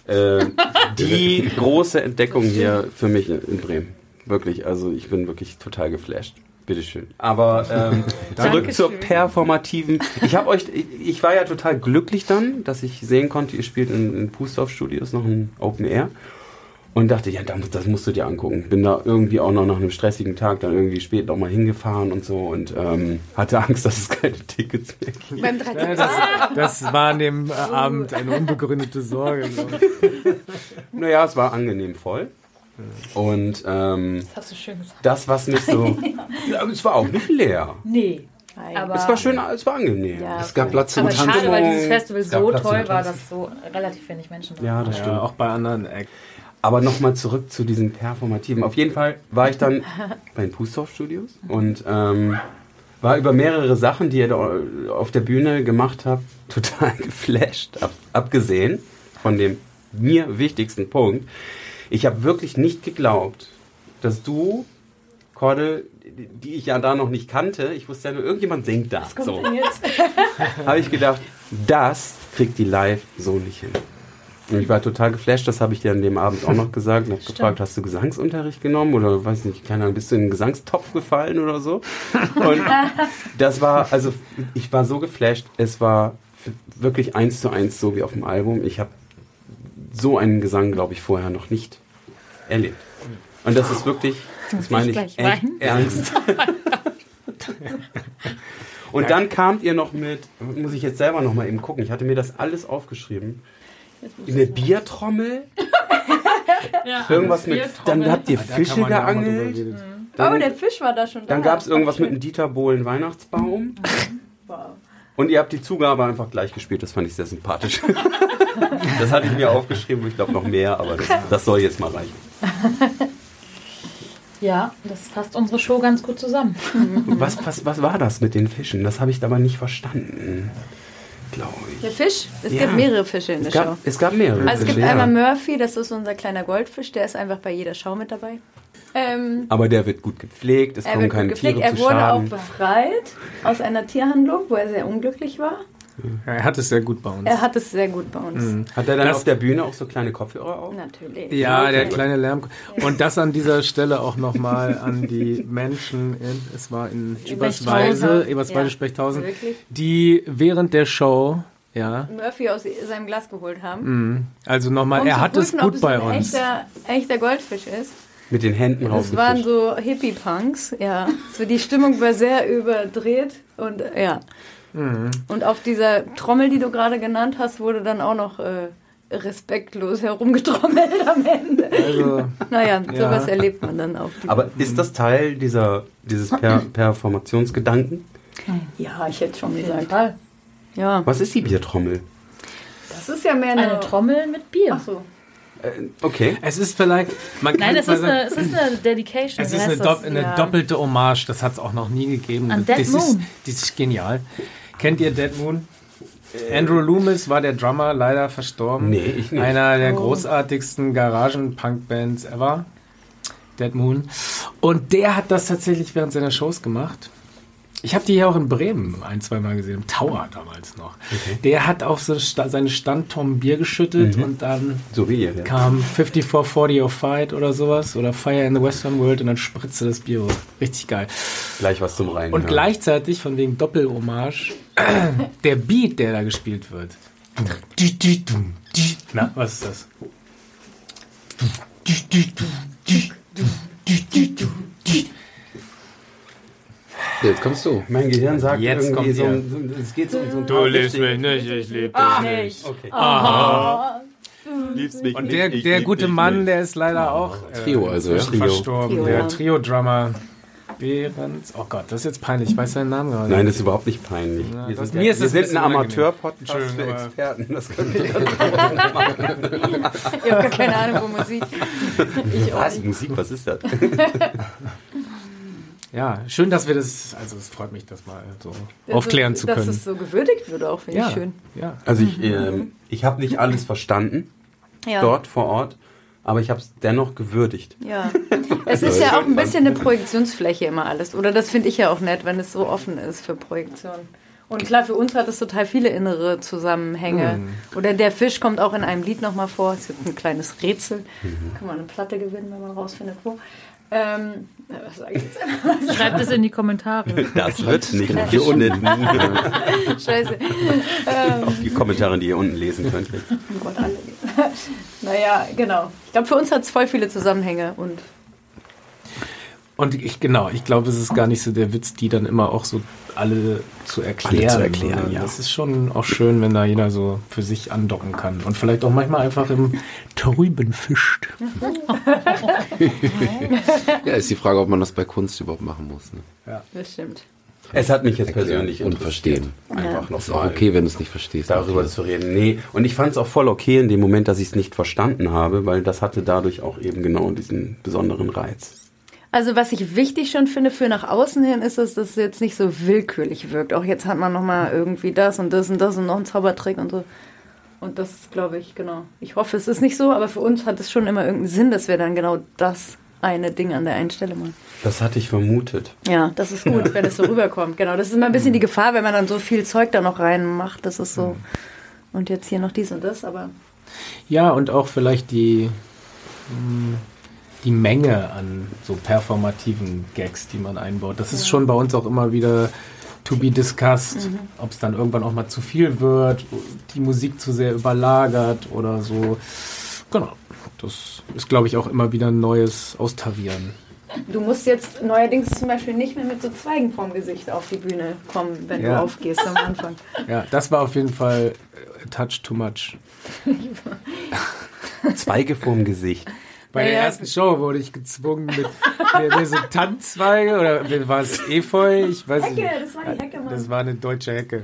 Ähm, die große Entdeckung hier für mich in Bremen. Wirklich, also ich bin wirklich total geflasht. Bitteschön. Aber ähm, zurück zur performativen. Ich habe euch, ich, ich war ja total glücklich dann, dass ich sehen konnte, ihr spielt in, in Pustorf Studios noch ein Open Air. Und dachte, ja, das, das musst du dir angucken. Bin da irgendwie auch noch nach einem stressigen Tag dann irgendwie spät noch mal hingefahren und so und ähm, hatte Angst, dass es keine Tickets mehr gibt. Beim 13. Ja, das, das war an dem Abend eine unbegründete Sorge. Naja, es war angenehm voll. Und ähm, Das hast du schön gesagt. das, was mich so. ja, es war auch nicht leer. Nee. Aber Es war schön, es war angenehm. Ja. Es gab Platz zum Aber schade, Tanzen. weil dieses Festival so Platz toll war, Tanzen. dass so relativ wenig Menschen da Ja, das Ja, stimmt. auch bei anderen Acts. Aber nochmal zurück zu diesen Performativen. Auf jeden Fall war ich dann bei den Pustorf Studios und ähm, war über mehrere Sachen, die ihr da auf der Bühne gemacht habt, total geflasht. Ab, abgesehen von dem mir wichtigsten Punkt. Ich habe wirklich nicht geglaubt, dass du, Kordel, die- ich ja da noch nicht kannte, ich wusste ja nur, irgendjemand singt da. kommt So denn jetzt? habe ich gedacht, das kriegt die live so nicht hin. Und ich war total geflasht, das habe ich dir an dem Abend auch noch gesagt und habe gefragt, hast du Gesangsunterricht genommen oder weiß nicht, keine Ahnung, bist du in den Gesangstopf gefallen oder so? Und das war, also ich war so geflasht, es war wirklich eins zu eins so wie auf dem Album. Ich habe so einen Gesang, glaube ich, vorher noch nicht erlebt. Und das ist wirklich, das meine ich weinen. ernst. Und dann kamt ihr noch mit, muss ich jetzt selber noch mal eben gucken, ich hatte mir das alles aufgeschrieben. Eine Biertrommel, Ja, irgendwas mit, dann habt ihr Da kann Fische ja drüber geangelt. Oh, dann, der Fisch war da schon da. dann gab es irgendwas mit einem Dieter Bohlen Weihnachtsbaum Wow. und ihr habt die Zugabe einfach gleich gespielt, das fand ich sehr sympathisch. das hatte ich mir aufgeschrieben, ich glaube noch mehr, aber das, das soll jetzt mal reichen. ja, das fasst unsere Show ganz gut zusammen. Was, was, was war das mit den Fischen? Das habe ich aber nicht verstanden. glaube ich. Der Fisch? Es Ja. gibt mehrere Fische in der Es Show. gab, es gab mehrere. Also es gibt Fische, einmal ja. Murphy, das ist unser kleiner Goldfisch, der ist einfach bei jeder Show mit dabei. Ähm, Aber der wird gut gepflegt, es er kommen wird gut keine gepflegt. Tiere Er zu wurde Schaden. auch befreit aus einer Tierhandlung, wo er sehr unglücklich war. Ja, er hat es sehr gut bei uns. Er hat es sehr gut bei uns. Mhm. Hat er dann Das- auf der Bühne auch so kleine Kopfhörer auf? Natürlich. Ja, der kleine Lärm. Und das an dieser Stelle auch nochmal an die Menschen, in, es war in Eberswalde. Eberswalde, Ja. Spechthausen, Wirklich? die während der Show, ja, Murphy aus seinem Glas geholt haben. Mhm. also nochmal, Um er hat es prüfen, ob gut es bei ein uns. Echter, echter Goldfisch ist. Mit den Händen Das waren so Hippie-Punks, ja. So die Stimmung war sehr überdreht und ja. Mhm. Und auf dieser Trommel, die du gerade genannt hast, wurde dann auch noch äh, respektlos herumgetrommelt am Ende. Also, Naja, Ja. sowas erlebt man dann die Aber ist das Teil dieser, dieses per Performationsgedanken? Ja, ich hätte schon gesagt. Fall. Ja, Was ist die Biertrommel? das ist ja mehr eine, Eine Trommel mit Bier. Ach so. Äh, okay. es ist vielleicht, man Nein, es ist eine, es ist eine Dedication. Es ist eine, das? eine Ja. doppelte Hommage, das hat es auch noch nie gegeben. An Dead das, ist, Moon. das ist genial. Kennt ihr Dead Moon? Andrew Loomis war der Drummer, leider verstorben. Nee, ich nicht. Einer Oh. der großartigsten Garagen-Punk-Bands ever. Dead Moon. Und der hat das tatsächlich während seiner Shows gemacht. Ich habe die hier auch in Bremen ein, zwei Mal gesehen, im Tower damals noch. Der hat auf so Sta seine Standtonnen Bier geschüttet Mhm. und dann So wie ihr. Ja. kam 5440 of Fight oder sowas oder Fire in the Western World und dann spritzte das Bier hoch. Richtig geil. Gleich was zum Rein. Und gleichzeitig, von wegen Doppelhommage, der Beat, der da gespielt wird. Na, was ist das? Jetzt kommst du. Mein Gehirn sagt Jetzt irgendwie kommt so, ihr. ein- so, ein- es geht so, so ein Du liebst mich nicht, ich lieb Ah, dich nicht. Okay. Liebst mich Und nicht, der, der gute Mann, nicht. der ist leider auch äh, Trio also, ja? Trio. verstorben. Trio, der. Trio-Drummer Behrens. Oh Gott, das ist jetzt peinlich. Ich weiß seinen Namen gerade. Nein, das ist überhaupt nicht peinlich. Ja, wir sind, mir ist wir das ein sind ein unangenehm. Amateur-Podcast für Experten. Das können wir Ich habe gar keine Ahnung von Musik. Ich Was? Musik, was ist das? Ja, schön, dass wir das, also es freut mich, das mal so aufklären zu Dass können. es so gewürdigt wird auch, finde ja, ich schön. ja. Also ich, ähm, ich habe nicht alles verstanden Ja. dort vor Ort, aber ich habe es dennoch gewürdigt. Ja. Es ist ja auch ein bisschen eine Projektionsfläche immer alles. Oder das finde ich ja auch nett, wenn es so offen ist für Projektion. Und klar, für uns hat es total viele innere Zusammenhänge. Oder der Fisch kommt auch in einem Lied nochmal vor. Es gibt ein kleines Rätsel. Kann man eine Platte gewinnen, wenn man rausfindet, wo. Ähm, na, was sag ich jetzt? Schreibt es in die Kommentare. Das wird nicht hier unten. Scheiße. Auf die Kommentare, die ihr unten lesen könnt. Oh Gott, alle. naja, genau. Ich glaube, für uns hat es voll viele Zusammenhänge. Und Und ich, genau, ich glaube, es ist gar nicht so der Witz, die dann immer auch so alle zu erklären. Alle zu erklären, sondern ja. Das ist schon auch schön, wenn da jeder so für sich andocken kann. Und vielleicht auch manchmal einfach im Trüben fischt. Ja, ist die Frage, ob man das bei Kunst überhaupt machen muss. Ne? das stimmt. Es hat mich jetzt Erklären persönlich und verstehen. Einfach noch Ist auch mal okay, wenn du es nicht verstehst. darüber zu reden. Nee, und ich fand es auch voll okay in dem Moment, dass ich es nicht verstanden habe, weil das hatte dadurch auch eben genau diesen besonderen Reiz. Also was ich wichtig schon finde für nach außen hin ist, dass das jetzt nicht so willkürlich wirkt. Auch jetzt hat man nochmal irgendwie das und das und das und noch einen Zaubertrick und so. Und das glaube ich, genau. Ich hoffe, es ist nicht so, aber für uns hat es schon immer irgendeinen Sinn, dass wir dann genau das eine Ding an der einen Stelle machen. Das hatte ich vermutet. Ja, das ist gut, wenn es so rüberkommt. Genau, das ist immer ein bisschen die Gefahr, wenn man dann so viel Zeug da noch reinmacht. Das ist so. Und jetzt hier noch dies und das, aber Ja, und auch vielleicht die, mh, die Menge an so performativen Gags, die man einbaut. Das ist schon bei uns auch immer wieder to be discussed, ob es dann irgendwann auch mal zu viel wird, die Musik zu sehr überlagert oder so. Genau. Das ist, glaube ich, auch immer wieder ein neues Austarieren. du musst jetzt neuerdings zum Beispiel nicht mehr mit so Zweigen vorm Gesicht auf die Bühne kommen, wenn Ja. du aufgehst am Anfang. Ja, das war auf jeden Fall a touch too much. Zweige vorm Gesicht. Bei der ersten Show wurde ich gezwungen mit, mit, mit so Tanzzweige oder war es Efeu? Ich weiß Hecke, nicht. das war die Hecke, Mann. Das war eine deutsche Hecke.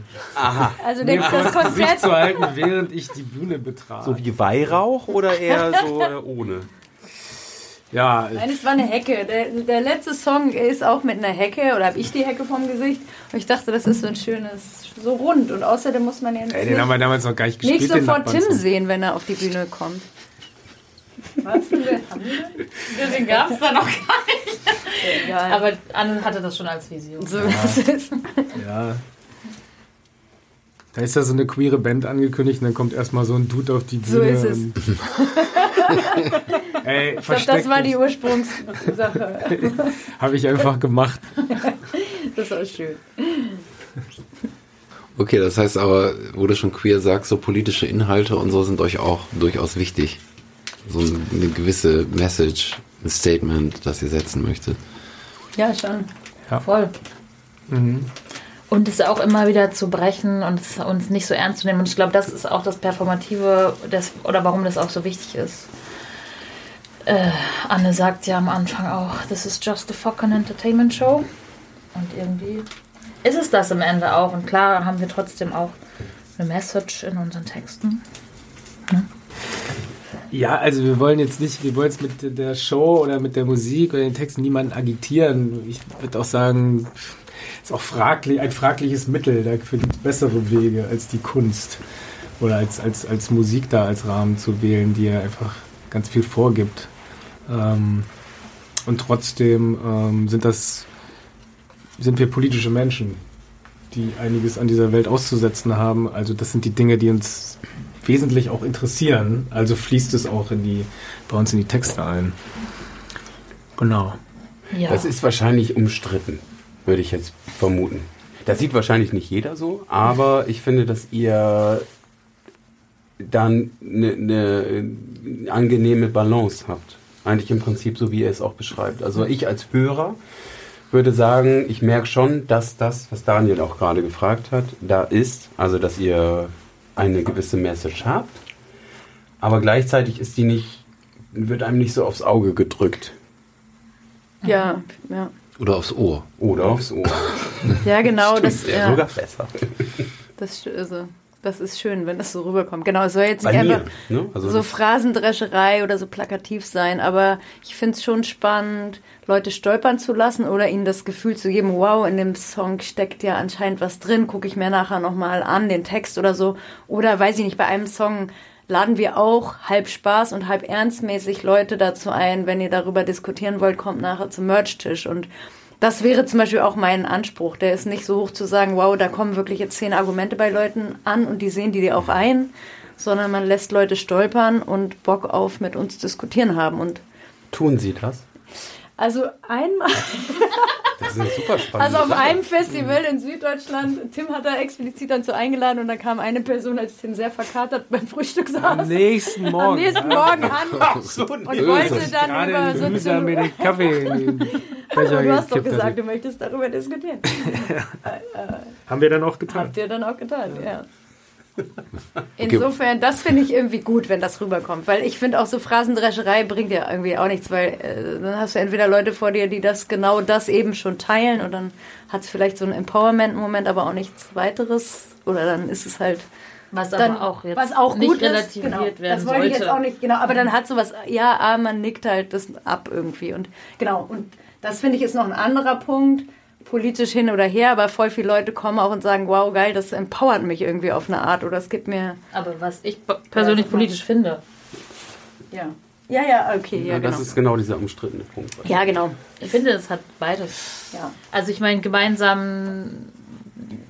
Also der, das Konzert zu halten, während ich die Bühne betrat. So wie Weihrauch oder eher so äh, ohne? Ja, Nein, es war eine Hecke. Der, der letzte Song ist auch mit einer Hecke oder habe ich die Hecke vom Gesicht. Und ich dachte, das ist so ein schönes, so rund. Und außerdem muss man ja ey, den haben wir damals noch gar nicht gespielt. nicht den sofort Tim sehen, wenn er auf die Bühne kommt. Was? Haben wir den? Den gab es da noch gar nicht. Egal. Aber Anne hatte das schon als Vision. so was ist. Ja. Da ist ja so eine queere Band angekündigt und dann kommt erstmal so ein Dude auf die Bühne. So ist es. Ey, Ich glaube, das war die Ursprungssache. Habe ich einfach gemacht. Das war schön. Okay, das heißt aber, wo du schon queer sagst, so politische Inhalte und so sind euch auch durchaus wichtig. So eine gewisse Message, ein Statement, das ihr setzen möchtet. Ja, schon. Voll. Und es auch immer wieder zu brechen und es uns nicht so ernst zu nehmen. Und ich glaube, das ist auch das Performative des, oder warum das auch so wichtig ist. Äh, Anne sagt ja am Anfang auch, this is just a fucking entertainment show. Und irgendwie ist es das am Ende auch. Und klar haben wir trotzdem auch eine Message in unseren Texten. Ja, also wir wollen jetzt nicht, wir wollen jetzt mit der Show oder mit der Musik oder den Texten niemanden agitieren. Ich würde auch sagen, ist auch fraglich, ein fragliches Mittel. Dafür gibt es bessere Wege als die Kunst oder als, als, als Musik da als Rahmen zu wählen, die ja einfach ganz viel vorgibt. Ähm, und trotzdem ähm, sind das sind wir politische Menschen, die einiges an dieser Welt auszusetzen haben. Also das sind die Dinge, die uns wesentlich auch interessieren. Also fließt es auch in die, bei uns in die Texte ein. Genau. Ja. Das ist wahrscheinlich umstritten, würde ich jetzt vermuten. Das sieht wahrscheinlich nicht jeder so, aber ich finde, dass ihr dann eine ne angenehme Balance habt. Eigentlich im Prinzip so, wie ihr es auch beschreibt. Also ich als Hörer würde sagen, ich merke schon, dass das, was Daniel auch gerade gefragt hat, da ist. Also, dass ihr eine gewisse Message habt, aber gleichzeitig ist die nicht, wird einem nicht so aufs Auge gedrückt. Ja, ja. Oder aufs Ohr. Oder aufs Ohr. Ja, genau. Das, ja, ja, sogar besser. das, also, das ist schön, wenn das so rüberkommt. Genau, es soll jetzt nicht einfach Ne? Also so Phrasendrescherei oder so plakativ sein, aber ich finde es schon spannend, Leute stolpern zu lassen oder ihnen das Gefühl zu geben, wow, in dem Song steckt ja anscheinend was drin, gucke ich mir nachher nochmal an, den Text oder so. Oder weiß ich nicht, bei einem Song laden wir auch halb Spaß und halb ernstmäßig Leute dazu ein, wenn ihr darüber diskutieren wollt, kommt nachher zum Merch-Tisch und das wäre zum Beispiel auch mein Anspruch. Der ist nicht so hoch zu sagen, wow, da kommen wirklich jetzt zehn Argumente bei Leuten an und die sehen die dir auch ein, sondern man lässt Leute stolpern und Bock auf mit uns diskutieren haben. Und Tun Sie das? Also einmal, Das ist eine super spannende also auf Sache. einem Festival in Süddeutschland, Tim hat da explizit dazu eingeladen und da kam eine Person, als Tim sehr verkatert beim Frühstück Am saß, nächsten am Morgen. nächsten Morgen an so und wollte dann Gerade über mir Soziologie. den Kaffee du hast doch gekippt gesagt, du möchtest darüber diskutieren. Haben wir dann auch getan. Habt ihr dann auch getan, ja. Insofern, das finde ich irgendwie gut, wenn das rüberkommt. Weil ich finde auch so Phrasendrescherei bringt ja irgendwie auch nichts, weil äh, dann hast du entweder Leute vor dir, die das genau das eben schon teilen und dann hat es vielleicht so einen Empowerment-Moment, aber auch nichts weiteres. Oder dann ist es halt Was dann, aber auch jetzt was auch nicht gut ist. relativiert Genau, werden das wollte sollte. ich jetzt auch nicht, genau. Aber dann hat sowas, ja, ah, man nickt halt das ab irgendwie. Und genau, und das finde ich ist noch ein anderer Punkt, politisch hin oder her, aber voll viele Leute kommen auch und sagen, wow, geil, das empowert mich irgendwie auf eine Art oder es gibt mir, Aber was ich persönlich Ja, politisch finde, ja. Ja, ja, okay, ja, Ja, genau. das ist genau dieser umstrittene Punkt. ja, genau. ich finde, es hat beides. Ja. Also ich meine, gemeinsam,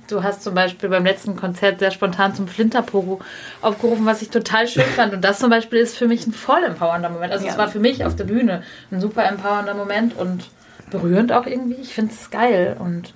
du hast zum Beispiel beim letzten Konzert sehr spontan zum Flinterpogo aufgerufen, was ich total schön fand. Und das zum Beispiel ist für mich ein voll empowernder Moment. Also es Ja. war für mich auf der Bühne ein super empowernder Moment und berührend auch irgendwie. Ich finde es geil und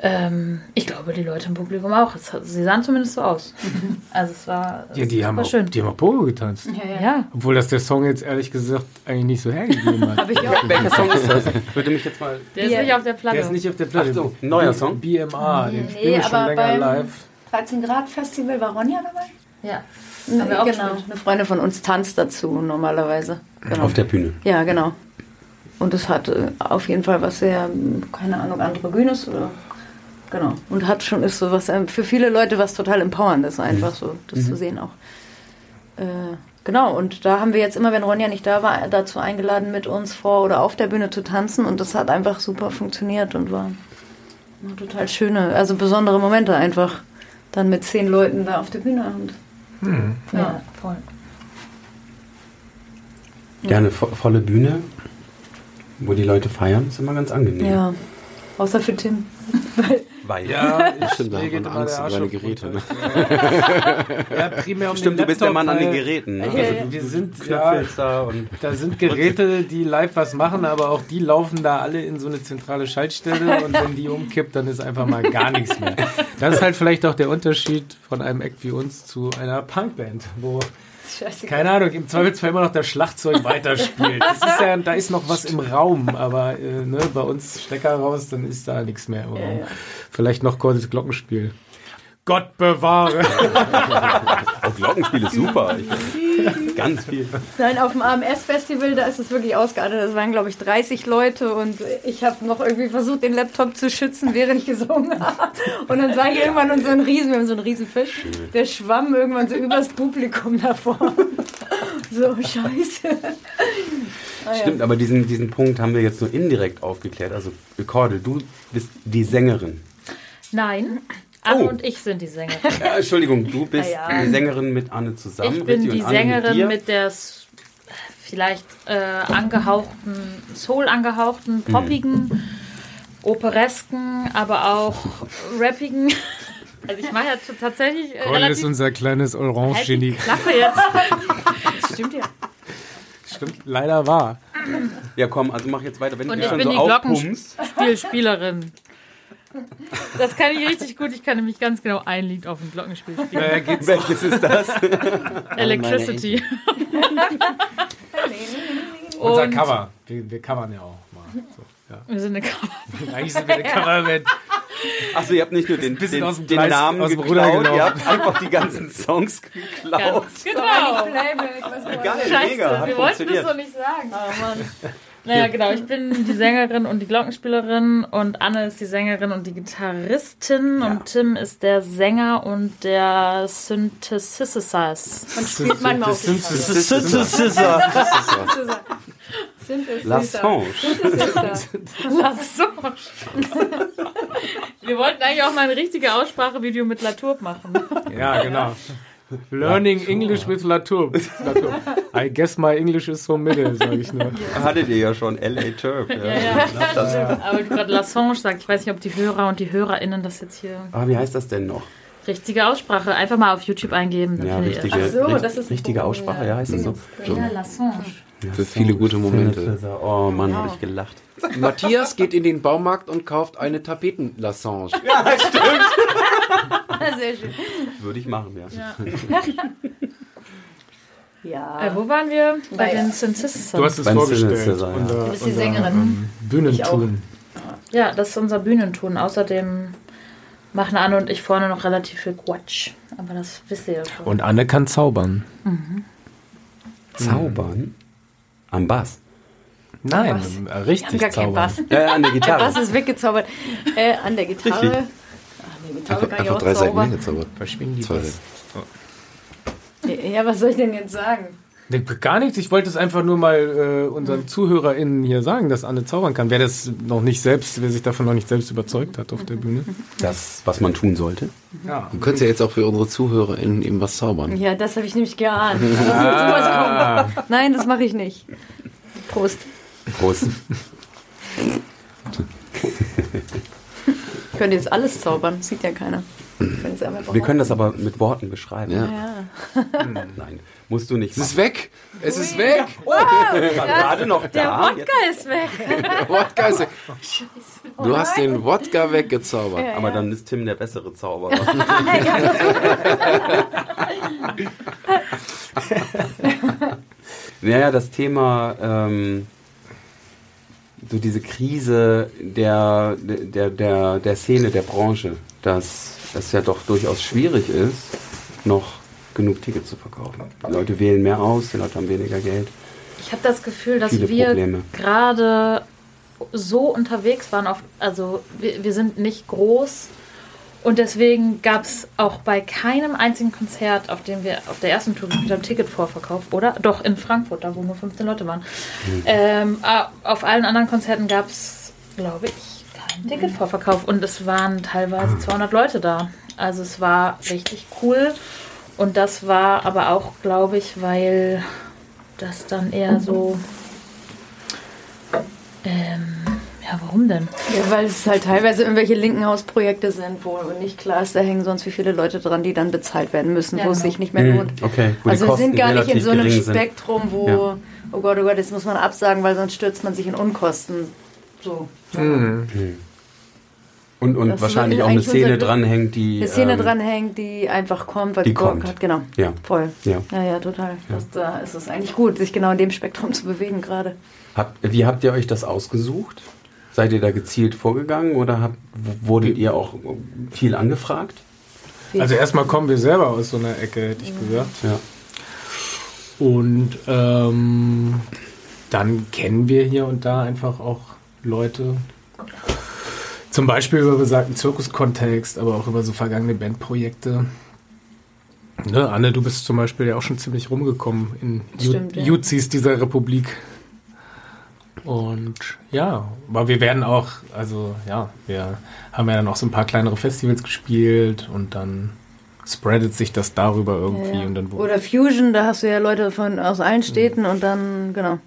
ähm, ich glaube, die Leute im Publikum auch. Es, sie sahen zumindest so aus. Also es war Ja, die haben, auch, schön. die haben auch Pogo getanzt. ja. Obwohl das der Song jetzt ehrlich gesagt eigentlich nicht so hergegeben hat. Habe ich auch. Welcher Song ist das? Würde mich jetzt mal. Der ist Ja. nicht auf der Platte. Der ist nicht auf der Platte. Ach so, neuer Song? BMA, den Nee, spielen wir schon aber länger beim- live. 13 Grad Festival war Ronja dabei? ja. Nee, genau. Eine Freundin von uns tanzt dazu normalerweise. Genau. Auf der Bühne. Ja, genau. Und es hat äh, auf jeden Fall was sehr, keine Ahnung, androgynes oder genau. Und hat schon ist so was ähm, für viele Leute was total empowerndes einfach so, das zu sehen auch. Äh, Genau, und da haben wir jetzt immer, wenn Ronja nicht da war, dazu eingeladen, mit uns vor oder auf der Bühne zu tanzen. Und das hat einfach super funktioniert und war, total schöne, also besondere Momente einfach. Dann mit zehn Leuten da auf der Bühne. Und Ja, voll. Ja, eine vo volle Bühne, wo die Leute feiern, ist immer ganz angenehm. ja, außer für Tim. Weil, Ja, ich Stimmt, da hat Angst um Arsch seine Geräte, ne? Ja, primär um Stimmt, den du bist der Mann an den Geräten. Ne? Wir, Also, wir sind ja, und da sind Geräte, die live was machen, aber auch die laufen da alle in so eine zentrale Schaltstelle und wenn die umkippt, dann ist einfach mal gar nichts mehr. Das ist halt vielleicht auch der Unterschied von einem Act wie uns zu einer Punkband, wo Scheiße. keine Ahnung, im Zweifelsfall immer noch das Schlagzeug weiterspielt. Das ist ja, da ist noch was im Raum, aber äh, ne, bei uns Stecker raus, dann ist da nichts mehr im Raum. ja. Vielleicht noch kurzes Glockenspiel. Gott bewahre. oh, Glockenspiel ist super. Ich, ganz viel. Nein, auf dem AMS-Festival, da ist es wirklich ausgeartet. Das waren, glaube ich, 30 Leute und ich habe noch irgendwie versucht, den Laptop zu schützen, während ich gesungen habe. Und dann sah ich irgendwann unseren Riesen, wir haben so einen Riesenfisch, der schwamm irgendwann so übers Publikum davor. So, scheiße. Ah, ja. Stimmt, aber diesen, diesen Punkt haben wir jetzt nur indirekt aufgeklärt. Also, Kordel, du bist die Sängerin. Nein, Anne Oh. und ich sind die Sängerin. Ja, Entschuldigung, du bist Ah, ja. die Sängerin mit Anne zusammen. Ich bin richtig? die Sängerin dir? mit der vielleicht äh, angehauchten, Soul angehauchten, Mhm. poppigen, operesken, aber auch rappigen. Also ich mache ja tatsächlich äh, Coll ist unser kleines Halt Orange-Genie. Klappe jetzt. Stimmt ja. Stimmt, leider wahr. Ja, komm, also mach jetzt weiter. Wenn Und du ich schon bin so die. Glockenspielspielerin. Das kann ich richtig gut. Ich kann nämlich ganz genau ein Lied auf dem Glockenspiel spielen. Äh, geht's Welches ist das? Electricity. unser Cover. Wir, wir covern ja auch mal. So, ja. Wir sind eine Cover. Eigentlich sind wir eine Coverband. Achso, ihr habt nicht nur den, bisschen aus dem den, den Gleis- Namen aus geklaut, ihr habt einfach die ganzen Songs geklaut. Ganz genau. Playback, Geil, Scheiße, mega, hat wir wollten das doch nicht sagen. Oh Mann. Naja, genau. Ich bin die Sängerin und die Glockenspielerin und Anne ist die Sängerin und die Gitarristin und Tim ist der Sänger und der Synthesizer. Und spielt manchmal auch die Lassange. Lassange. Wir wollten eigentlich auch mal ein richtiges Aussprachevideo mit Latour machen. Ja, genau. Learning English with Latour. Latour. I guess my English is so middle, sage ich nur. Hattet ihr ja schon, L.A. Turk. Ja. Ja, ja. Aber du gerade Lassange sagt, ich weiß nicht, ob die Hörer und die HörerInnen das jetzt hier Aber wie heißt das denn noch? richtige Aussprache einfach mal auf YouTube eingeben. Ja, richtige, das. Ach so, das ist- richtige Aussprache, ja, heißt das so? Ja, Lassange. Für viele gute Momente. Oh Mann, habe ich gelacht. Matthias geht in den Baumarkt und kauft eine Tapetenlassange. Sehr schön. Würde ich machen, ja. Ja. Äh, wo waren wir? Bei Bei- den Synthesizers. Du hast es Beim vorgestellt. Ja. Unser, Du bist die Sängerin. ähm, Bühnentun. Ja, das ist unser Bühnentun. Außerdem machen Anne und ich vorne noch relativ viel Quatsch. Aber das wisst ihr ja schon. Und Anne kann zaubern. Zaubern? Am Bass. Nein, richtig zaubern. Bass. Äh, an der Der Gitarre. Bass ist weggezaubert. Äh, an der Gitarre. Richtig. Der Gitarre Einfach, kann ich auch drei Seiten zaubern. gezaubert. Verschwingen die Zwei Bass. Ja, was soll ich denn jetzt sagen? Nee, Gar nichts. Ich wollte es einfach nur mal äh, unseren ZuhörerInnen hier sagen, dass Anne zaubern kann. Wer das noch nicht selbst, wer sich davon noch nicht selbst überzeugt hat auf der Bühne. Das, was man tun sollte. Ja. Du könntest ja jetzt auch für unsere ZuhörerInnen eben was zaubern. Ja, das habe ich nämlich geahnt. Jetzt sowas kommt. Nein, das mache ich nicht. Prost. Prost. Ich könnte jetzt alles zaubern, sieht ja keiner. Wir können das aber mit Worten beschreiben. Ja. Ja. Nein, musst du nicht. Es ist weg! Es ist weg! War gerade noch Der da. Wodka ist weg. Wodka ist weg. Du hast den Wodka weggezaubert. Jetzt, aber dann ist Tim der bessere Zauberer. naja, das Thema, ähm, so diese Krise der, der, der, der Szene, der Branche, dass es ja doch durchaus schwierig ist, noch genug Tickets zu verkaufen. Die Leute wählen mehr aus, die Leute haben weniger Geld. Ich habe das Gefühl, dass wir gerade so unterwegs waren. Auf, also wir, wir sind nicht groß Und deswegen gab es auch bei keinem einzigen Konzert, auf dem wir auf der ersten Tour gespielt haben, Ticketvorverkauf, oder? Doch, in Frankfurt, da wo nur 15 Leute waren. Ähm, a- auf allen anderen Konzerten gab es, glaube ich, keinen Ticketvorverkauf. Und es waren teilweise 200 Leute da. Also es war richtig cool. Und das war aber auch, glaube ich, weil das dann eher so... Ähm, ja, warum denn? Ja, weil es halt teilweise irgendwelche linken Hausprojekte sind, wo nicht klar ist, da hängen sonst wie viele Leute dran, die dann bezahlt werden müssen, Ja, wo es genau. sich nicht mehr Mhm, lohnt. okay, also wir sind gar nicht in so einem. Spektrum, wo, Ja. oh Gott, oh Gott, jetzt muss man absagen, weil sonst stürzt man sich in Unkosten. So. Und, und Das wahrscheinlich auch eine Szene dranhängt, die. Eine Szene ähm, dranhängt, die einfach kommt, weil die kommt. hat. Genau. Ja. Voll. Ja. Ja, ja, total. Das, da ist es eigentlich gut, sich genau in dem Spektrum zu bewegen gerade. Habt, wie habt ihr euch das ausgesucht? Seid ihr da gezielt vorgegangen oder habt, wurdet ihr auch viel angefragt? Also erstmal kommen wir selber aus so einer Ecke, hätte ich gesagt. Ja. Und ähm, dann kennen wir hier und da einfach auch Leute. Zum Beispiel über besagten Zirkuskontext, aber auch über so vergangene Bandprojekte. Ne, Anne, du bist zum Beispiel ja auch schon ziemlich rumgekommen in Ju Stimmt, ja. Juzis dieser Republik. Und ja, aber wir werden auch, also ja, wir haben ja dann auch so ein paar kleinere Festivals gespielt und dann spreadet sich das darüber irgendwie Ja. und dann wo- Oder Fusion, da hast du ja Leute von aus allen Städten und dann, genau.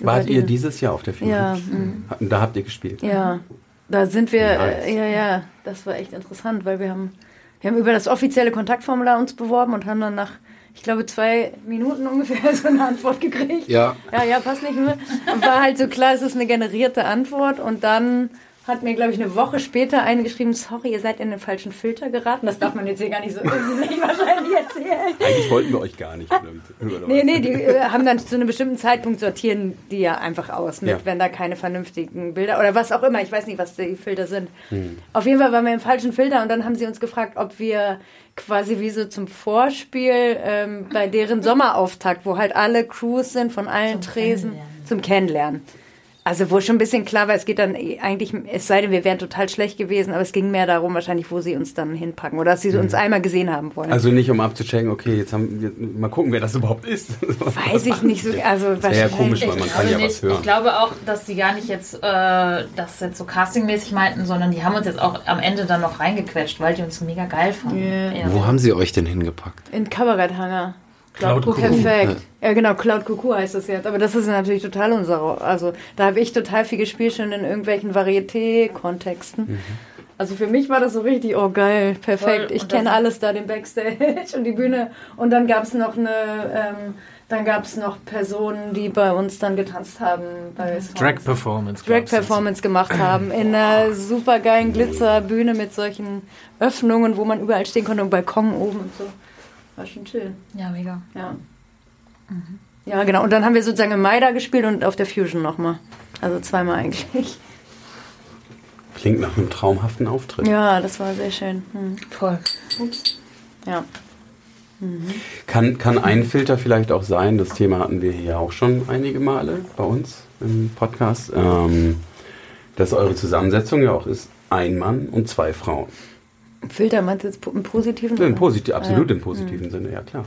Wart ihr die- dieses Jahr auf der Fusion? Ja, mhm. Ha- Da habt ihr gespielt. Ja, da sind wir, äh, ja, ja, das war echt interessant, weil wir haben, wir haben über das offizielle Kontaktformular uns beworben und haben dann nach, ich glaube, zwei Minuten ungefähr so eine Antwort gekriegt. Ja, Ja, ja, passt nicht mehr. Und war halt so klar, es ist eine generierte Antwort und dann hat mir, glaube ich, eine Woche später eine geschrieben, sorry, ihr seid in den falschen Filter geraten. Das darf man jetzt hier gar nicht so öffentlich wahrscheinlich erzählen. Eigentlich wollten wir euch gar nicht. oder Nee, nee, die äh, haben dann zu einem bestimmten Zeitpunkt sortieren die ja einfach aus, mit, Ja. wenn da keine vernünftigen Bilder oder was auch immer, ich weiß nicht, was die Filter sind. Hm. Auf jeden Fall waren wir im falschen Filter und dann haben sie uns gefragt, ob wir quasi wie so zum Vorspiel ähm, bei deren Sommerauftakt, wo halt alle Crews sind von allen Tresen zum Kennenlernen. Also wo schon ein bisschen klar war, es geht dann eh eigentlich, es sei denn, wir wären total schlecht gewesen, aber es ging mehr darum wahrscheinlich, wo sie uns dann hinpacken oder dass sie uns einmal gesehen haben wollen. Also nicht um abzuchecken, okay, jetzt haben wir mal gucken, wer das überhaupt ist. Weiß ich nicht so, also ja wahrscheinlich- komisch, weil man Ich kann glaube ja nicht. was hören. Ich glaube auch, dass die gar nicht jetzt äh, das jetzt so castingmäßig meinten, sondern die haben uns jetzt auch am Ende dann noch reingequetscht, weil die uns so mega geil fanden. Ja. Ja. wo haben sie euch denn hingepackt? In Kabaretthanger. Cloud Cuckoo. Perfekt. Ja. genau, Cloud Cuckoo heißt das jetzt. Aber das ist natürlich total unsere. Also da habe ich total viel gespielt schon in irgendwelchen Varieté-Kontexten. Mhm. Also für mich war das so richtig, oh geil, perfekt. Voll. Ich kenne alles da, den Backstage und die Bühne. Und dann gab es noch eine, ähm, dann gab es noch Personen, die bei uns dann getanzt haben. Bei Songs. Drag Performance. Drag. Performance gemacht haben in einer super geilen Glitzerbühne mit solchen Öffnungen, wo man überall stehen konnte und Balkon oben und so. War schon chill. ja, mega. Ja. Ja, genau. Und dann haben wir sozusagen im Mai da gespielt und auf der Fusion nochmal. Also zweimal eigentlich. Klingt nach einem traumhaften Auftritt. Ja, das war sehr schön. Hm. Voll. Ja. Kann, kann ein Filter vielleicht auch sein, das Thema hatten wir hier auch schon einige Male bei uns im Podcast, ähm, dass eure Zusammensetzung ja auch ist ein Mann und zwei Frauen. Filter meinst du jetzt im positiven Im Posit absolut Ja. im positiven Sinne, ja klar.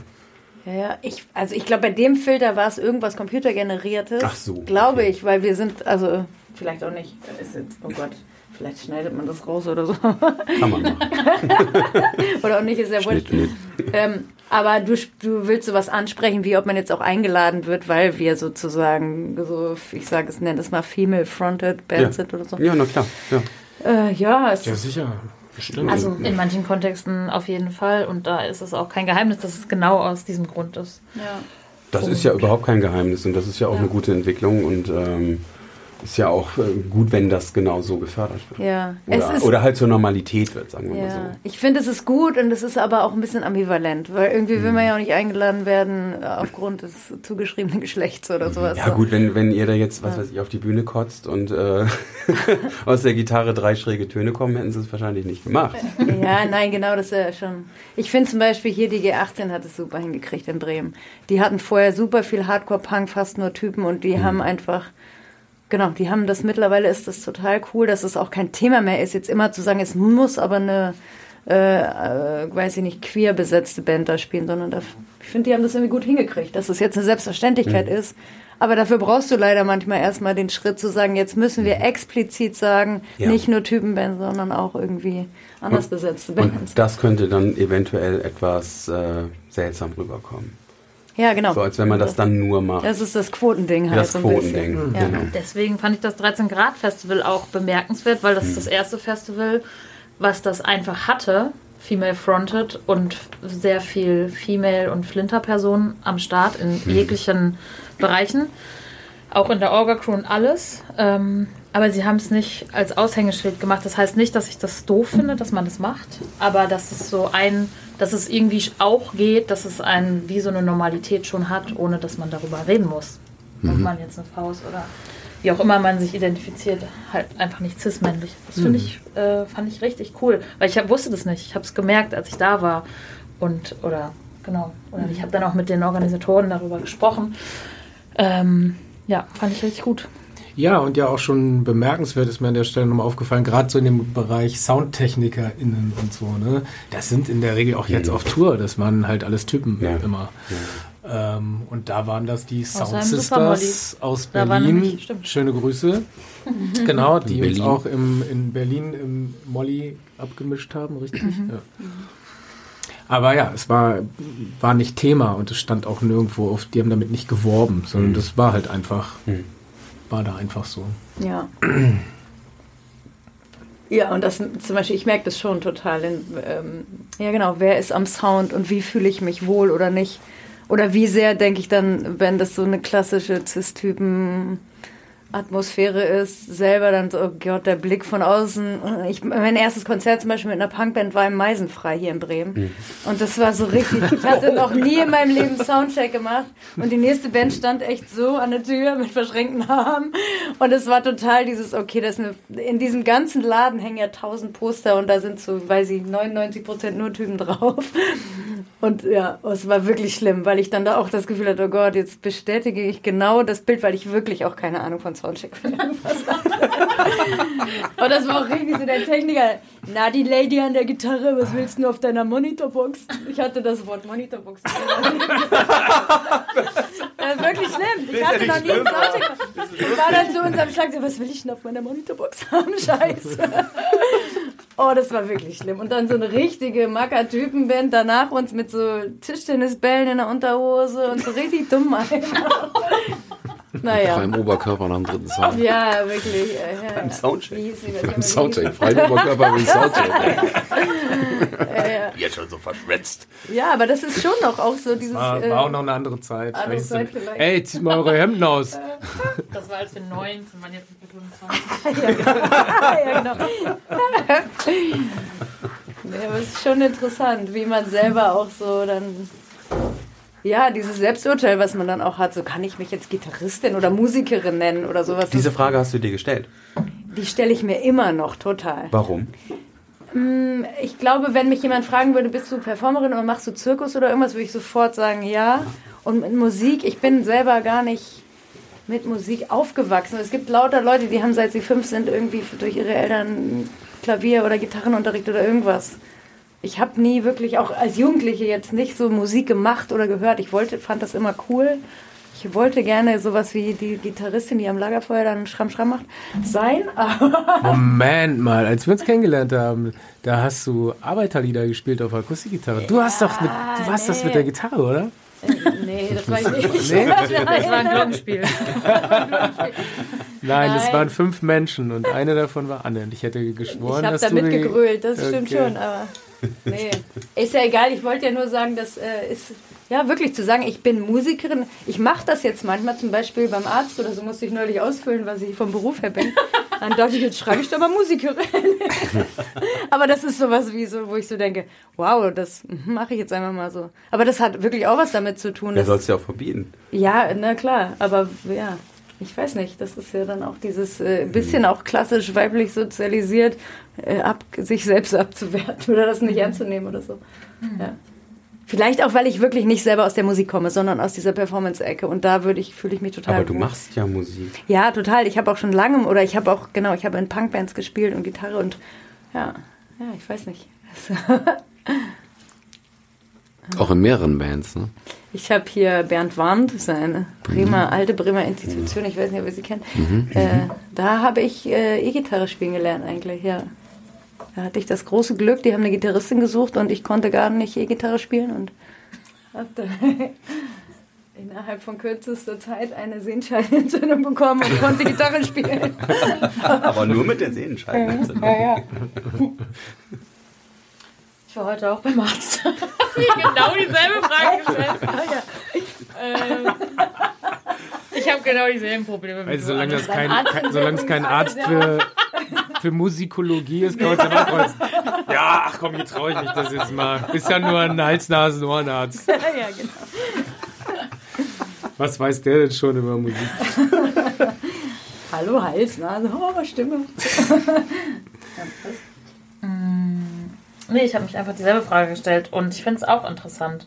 Ja, ja. Ich, also ich glaube, bei dem Filter war es irgendwas computergeneriertes. Ach so, Glaube okay. ich, weil wir sind, also vielleicht auch nicht. Ist jetzt, oh Gott, vielleicht schneidet man das raus oder so. Kann man machen. oder auch nicht, ist ja wurscht. Ähm, aber du, du willst sowas ansprechen, wie ob man jetzt auch eingeladen wird, weil wir sozusagen so, ich sage es, nenne es mal Female-Fronted Band Ja. sind oder so. Ja, na klar. Ja. Äh, ja, es Ja, sicher. Bestimmt. Also in manchen Kontexten auf jeden Fall. Und da ist es auch kein Geheimnis, dass es genau aus diesem Grund ist. ja. Das ist ja überhaupt kein Geheimnis und das ist ja auch eine gute Entwicklung und ähm, ist ja auch äh, gut, wenn das genau so gefördert wird. Ja, es Oder, ist oder halt zur Normalität wird, sagen wir mal Ja, so. ich finde, es ist gut und es ist aber auch ein bisschen ambivalent, weil irgendwie will man Mhm. ja auch nicht eingeladen werden äh, aufgrund des zugeschriebenen Geschlechts oder sowas. Ja gut, wenn, wenn ihr da jetzt, was weiß ich, auf die Bühne kotzt und äh, aus der Gitarre drei schräge Töne kommen, hätten sie es wahrscheinlich nicht gemacht. Ja, nein, genau, das ist ja schon. Ich finde zum Beispiel hier die G18 hat es super hingekriegt in Bremen. Die hatten vorher super viel Hardcore-Punk, fast nur Typen und die haben einfach, genau, die haben das mittlerweile ist das total cool, dass es auch kein Thema mehr ist, jetzt immer zu sagen, es muss aber eine äh, äh, weiß ich nicht, queer besetzte Band da spielen, sondern da, ich finde, die haben das irgendwie gut hingekriegt, dass es jetzt eine Selbstverständlichkeit ist. Aber dafür brauchst du leider manchmal erstmal den Schritt zu sagen, jetzt müssen wir explizit sagen, Ja. nicht nur Typenband, sondern auch irgendwie anders besetzte Bands. Und das könnte dann eventuell etwas äh, seltsam rüberkommen. Ja, genau. So als wenn man das dann nur macht. Das ist das Quotending halt Das so ein Quotending, bisschen. Ja. genau. Deswegen fand ich das 13 Grad Festival auch bemerkenswert, weil das ist das erste Festival, was das einfach hatte, female fronted und sehr viel Female und Flinter-Personen am Start in jeglichen Bereichen, auch in der Orga-Crew und alles. Ähm, aber sie haben es nicht als Aushängeschild gemacht. Das heißt nicht, dass ich das doof finde, dass man das macht, aber dass es so ein, dass es irgendwie auch geht, dass es ein wie so eine Normalität schon hat, ohne dass man darüber reden muss. Ob man jetzt eine Frau ist oder wie auch immer man sich identifiziert, halt einfach nicht cis-männlich. Das finde ich, äh, fand ich richtig cool, weil ich hab, wusste das nicht. Ich habe es gemerkt, als ich da war und oder genau oder ich habe dann auch mit den Organisatoren darüber gesprochen. Ähm, ja, fand ich richtig gut. Ja, und ja auch schon bemerkenswert ist mir an der Stelle nochmal aufgefallen, gerade so in dem Bereich SoundtechnikerInnen und so, ne? Das sind in der Regel auch jetzt auf Tour, das waren halt alles Typen Ja. immer. Ähm, und da waren das die Sound Sisters aus Berlin. nämlich-. Schöne Grüße. genau, die uns auch im, in Berlin im Molly abgemischt haben, richtig? Ja. Aber ja, es war, war nicht Thema und es stand auch nirgendwo auf, die haben damit nicht geworben, sondern das war halt einfach, war da einfach so. Ja. Ja, und das zum Beispiel, ich merke das schon total. In, ähm, ja, genau, wer ist am Sound und wie fühle ich mich wohl oder nicht? Oder wie sehr denke ich dann, wenn das so eine klassische Cis-Typen. Atmosphäre ist, selber dann so, oh Gott, der Blick von außen. Ich, mein erstes Konzert zum Beispiel mit einer Punkband war im Meisenfrei hier in Bremen. Und das war so richtig. Ich hatte noch nie in meinem Leben Soundcheck gemacht. Und die nächste Band stand echt so an der Tür mit verschränkten Armen. Und es war total dieses, okay, das eine, in diesem ganzen Laden hängen ja tausend Poster und da sind so, weiß ich, 99 Prozent nur Typen drauf. Und ja, es war wirklich schlimm, weil ich dann da auch das Gefühl hatte, oh Gott, jetzt bestätige ich genau das Bild, weil ich wirklich auch keine Ahnung von Soundcheck. Und das war auch richtig so der Techniker. Na, die Lady an der Gitarre, was willst du auf deiner Monitorbox? Ich hatte das Wort Monitorbox. das ist wirklich schlimm. Ich hatte noch nie einen Soundcheck. gemacht. Ich war dann so in seinem Schlag, so, was will ich denn auf meiner Monitorbox haben? Scheiße. Oh, das war wirklich schlimm. Und dann so eine richtige Macker-Typen-Band danach uns mit so Tischtennisbällen in der Unterhose und so richtig dumm einfach. Naja. Freiem Oberkörper nach dem dritten Song. Ja, wirklich. äh, Ja, Beim Soundcheck. Wie hieß die? Beim Soundcheck. Freiem Oberkörper mit Soundcheck. Jetzt schon so verschwätzt. Ja, aber das ist schon noch auch so dieses. War, äh, war auch noch eine andere Zeit. andere Zeit sind- vielleicht. Ey, zieht mal eure Hemden aus. Das war als wir 19 waren, jetzt sind wir 25. ja, genau. ja, aber es ist schon interessant, wie man selber auch so dann. Ja, dieses Selbsturteil, was man dann auch hat, so kann ich mich jetzt Gitarristin oder Musikerin nennen oder sowas. Diese Frage hast du dir gestellt. die stelle ich mir immer noch total. Warum? Ich glaube, wenn mich jemand fragen würde, bist du Performerin oder machst du Zirkus oder irgendwas, würde ich sofort sagen, ja. Und mit Musik, ich bin selber gar nicht mit Musik aufgewachsen. Es gibt lauter Leute, die haben seit sie fünf sind irgendwie durch ihre Eltern Klavier- oder Gitarrenunterricht oder irgendwas. Ich habe nie wirklich, auch als Jugendliche jetzt nicht so Musik gemacht oder gehört. Ich wollte, fand das immer cool. Ich wollte gerne sowas wie die Gitarristin, die am Lagerfeuer dann Schramm Schramm macht, sein. Moment mal, als wir uns kennengelernt haben, da hast du Arbeiterlieder gespielt auf Akustikgitarre. Du hast doch mit, du warst das nee. mit der Gitarre, oder? nee, das war ich nicht. Nee? Das war ein Glockenspiel. Nein, es waren fünf Menschen und eine davon war Anne. Und ich hätte geschworen, Ich habe dass da du die- mitgegrölt, das stimmt Okay. schon, aber nee. Ist ja egal, ich wollte ja nur sagen, das äh, ist, ja wirklich zu sagen, ich bin Musikerin. Ich mache das jetzt manchmal, zum Beispiel beim Arzt oder so, musste ich neulich ausfüllen, was ich vom Beruf her bin. Dann dachte ich, jetzt schreibe ich da mal Musikerin. aber das ist sowas wie so, wo ich so denke, wow, das mache ich jetzt einfach mal so. Aber das hat wirklich auch was damit zu tun. Wer dass- soll es ja auch verbieten? ja, na klar, aber ja, ich weiß nicht, das ist ja dann auch dieses äh, bisschen auch klassisch weiblich sozialisiert, äh, ab, sich selbst abzuwerten oder das nicht ernst zu nehmen oder so. Ja. Vielleicht auch, weil ich wirklich nicht selber aus der Musik komme, sondern aus dieser Performance-Ecke und da würde ich, fühle ich mich total Aber du wohl. machst ja Musik. Ja, total. Ich habe auch schon lange, oder ich habe auch, genau, ich habe in Punkbands gespielt und Gitarre und ja, ja, ich weiß nicht. Auch in mehreren Bands, ne? Ich habe hier Bernd Wand, das ist eine Bremer, alte Bremer Institution, ich weiß nicht, ob ihr sie kennt. Äh, da habe ich äh, E-Gitarre spielen gelernt eigentlich, ja. Da hatte ich das große Glück, die haben eine Gitarristin gesucht und ich konnte gar nicht E-Gitarre spielen und hatte innerhalb von kürzester Zeit eine Sehenscheidenentzündung bekommen und konnte Gitarre spielen. Aber nur mit der Sehenscheidenentzündung. Ja, ja. Ich war heute auch beim Arzt. Genau dieselbe Frage gestellt. Ähm, ich habe genau dieselben Probleme. Also, solange, das kein, kein, solange es kein Arzt für, für Musikologie ist, kann man es ja. Ja, ach komm, hier traue ich mich das jetzt mal. Ist ja nur ein Hals-Nasen-Ohrenarzt. ja, genau. Was weiß der denn schon über Musik? Hallo Hals, Nase, oh, Stimme. Nee, ich habe mich einfach dieselbe Frage gestellt und ich finde es auch interessant.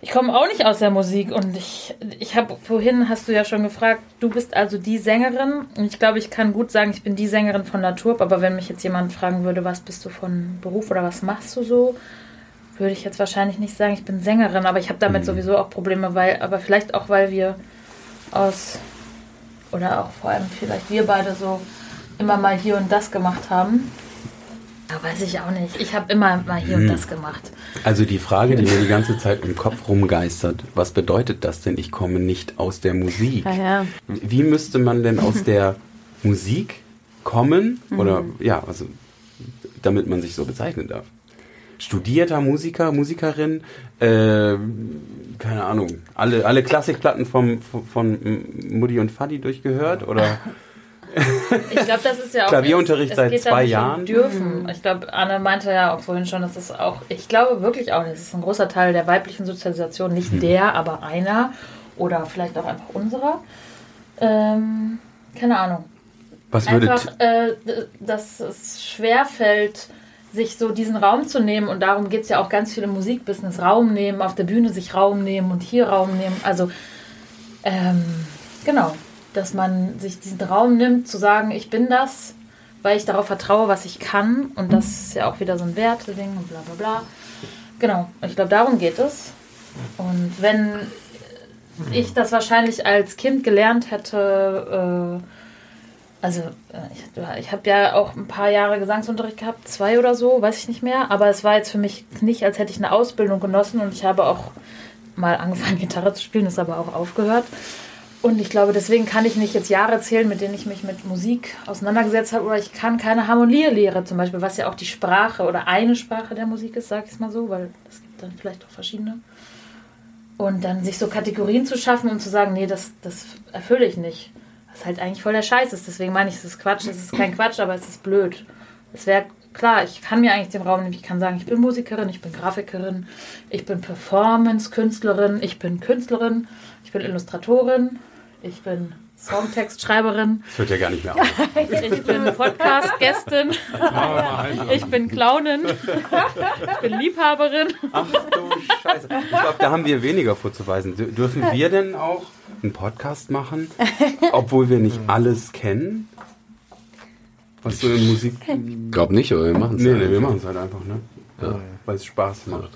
Ich komme auch nicht aus der Musik und ich, ich habe vorhin, hast du ja schon gefragt, du bist also die Sängerin und ich glaube, ich kann gut sagen, ich bin die Sängerin von Natur, aber wenn mich jetzt jemand fragen würde, was bist du von Beruf oder was machst du so, würde ich jetzt wahrscheinlich nicht sagen, ich bin Sängerin, aber ich habe damit sowieso auch Probleme, weil, aber vielleicht auch, weil wir aus, oder auch vor allem vielleicht wir beide so immer mal hier und das gemacht haben. Da weiß ich auch nicht. Ich habe immer mal hier und das gemacht. Also die Frage, die mir die ganze Zeit im Kopf rumgeistert, was bedeutet das denn? Ich komme nicht aus der Musik. Ja, ja. Wie müsste man denn aus der Musik kommen? Oder ja, also damit man sich so bezeichnen darf. Studierter Musiker, Musikerin, äh, keine Ahnung, alle, alle Klassikplatten vom, von, von Mutti und Fadi durchgehört? Oder Ich glaube, das ist ja auch. Klavierunterricht es seit geht da zwei Jahren. Dürfen. Ich glaube, Anne meinte ja auch vorhin schon, dass es auch. Ich glaube wirklich auch, das ist ein großer Teil der weiblichen Sozialisation. Nicht Hm. der, aber einer. Oder vielleicht auch einfach unserer. Ähm, keine Ahnung. was würde... einfach, äh, dass es schwerfällt, sich so diesen Raum zu nehmen. Und darum geht es ja auch ganz viel im Musikbusiness. Raum nehmen, auf der Bühne sich Raum nehmen und hier Raum nehmen. Also, ähm, genau, dass man sich diesen Raum nimmt, zu sagen, ich bin das, weil ich darauf vertraue, was ich kann. Und das ist ja auch wieder so ein Werteding und bla bla bla. Genau, ich glaube, darum geht es. Und wenn ich das wahrscheinlich als Kind gelernt hätte, äh, also äh, ich, ich habe ja auch ein paar Jahre Gesangsunterricht gehabt, zwei oder so, weiß ich nicht mehr. Aber es war jetzt für mich nicht, als hätte ich eine Ausbildung genossen und ich habe auch mal angefangen, Gitarre zu spielen, ist aber auch aufgehört. Und ich glaube, deswegen kann ich nicht jetzt Jahre zählen, mit denen ich mich mit Musik auseinandergesetzt habe. Oder ich kann keine Harmonielehre zum Beispiel, was ja auch die Sprache oder eine Sprache der Musik ist, sag ich es mal so, weil es gibt dann vielleicht auch verschiedene. Und dann sich so Kategorien zu schaffen und zu sagen, nee, das, das erfülle ich nicht. Was halt eigentlich voll der Scheiß ist. Deswegen meine ich, es ist Quatsch. Es ist kein Quatsch, aber es ist blöd. Es wäre klar, ich kann mir eigentlich den Raum nehmen. Ich kann sagen, ich bin Musikerin, ich bin Grafikerin, ich bin Performance-Künstlerin, ich bin Künstlerin, ich bin Illustratorin, ich bin Songtextschreiberin, Das hört ja gar nicht mehr auf. ich bin Podcast-Gästin, ich bin Clownin, ich bin Liebhaberin. Ach du Scheiße. Ich glaube, da haben wir weniger vorzuweisen. Dür- Dürfen wir denn auch einen Podcast machen, obwohl wir nicht alles kennen? Was so in Musik. Glaub nicht, aber wir machen es. Nee, nee, wir machen es halt einfach, ne? Ja. Weil es Spaß macht.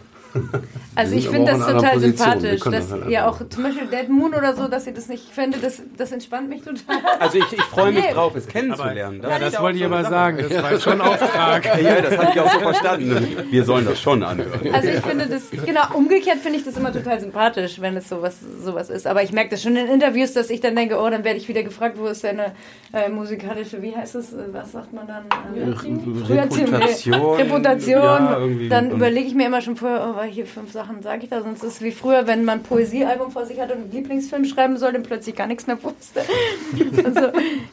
Also ich finde aber das total sympathisch, dass das halt ihr auch zum Beispiel Dead Moon oder so, dass ihr das nicht findet, das, das entspannt mich total. Also ich, ich freue mich Nee. drauf, es kennenzulernen. Ja, das ist wollte ich so aber sagen. Das war schon ein Auftrag. Ja, das habe ich auch so verstanden. Wir sollen das schon anhören. Also ich finde das, genau, umgekehrt finde ich das immer total sympathisch, wenn es sowas, sowas ist. Aber ich merke das schon in Interviews, dass ich dann denke, oh, dann werde ich wieder gefragt, wo ist deine äh, musikalische, wie heißt es, äh, was sagt man dann? Äh, Reputation. Reputation. Ja, dann überlege ich mir immer schon vorher, oh, weil hier fünf Sachen sage ich da, sonst ist es wie früher, wenn man ein Poesiealbum vor sich hat und einen Lieblingsfilm schreiben soll, dann plötzlich gar nichts mehr wusste. also,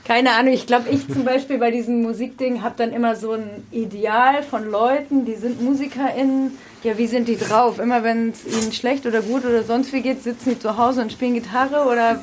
keine Ahnung, ich glaube, ich zum Beispiel bei diesem Musikding habe dann immer so ein Ideal von Leuten, die sind MusikerInnen, ja, wie sind die drauf? Immer wenn es ihnen schlecht oder gut oder sonst wie geht, sitzen die zu Hause und spielen Gitarre oder,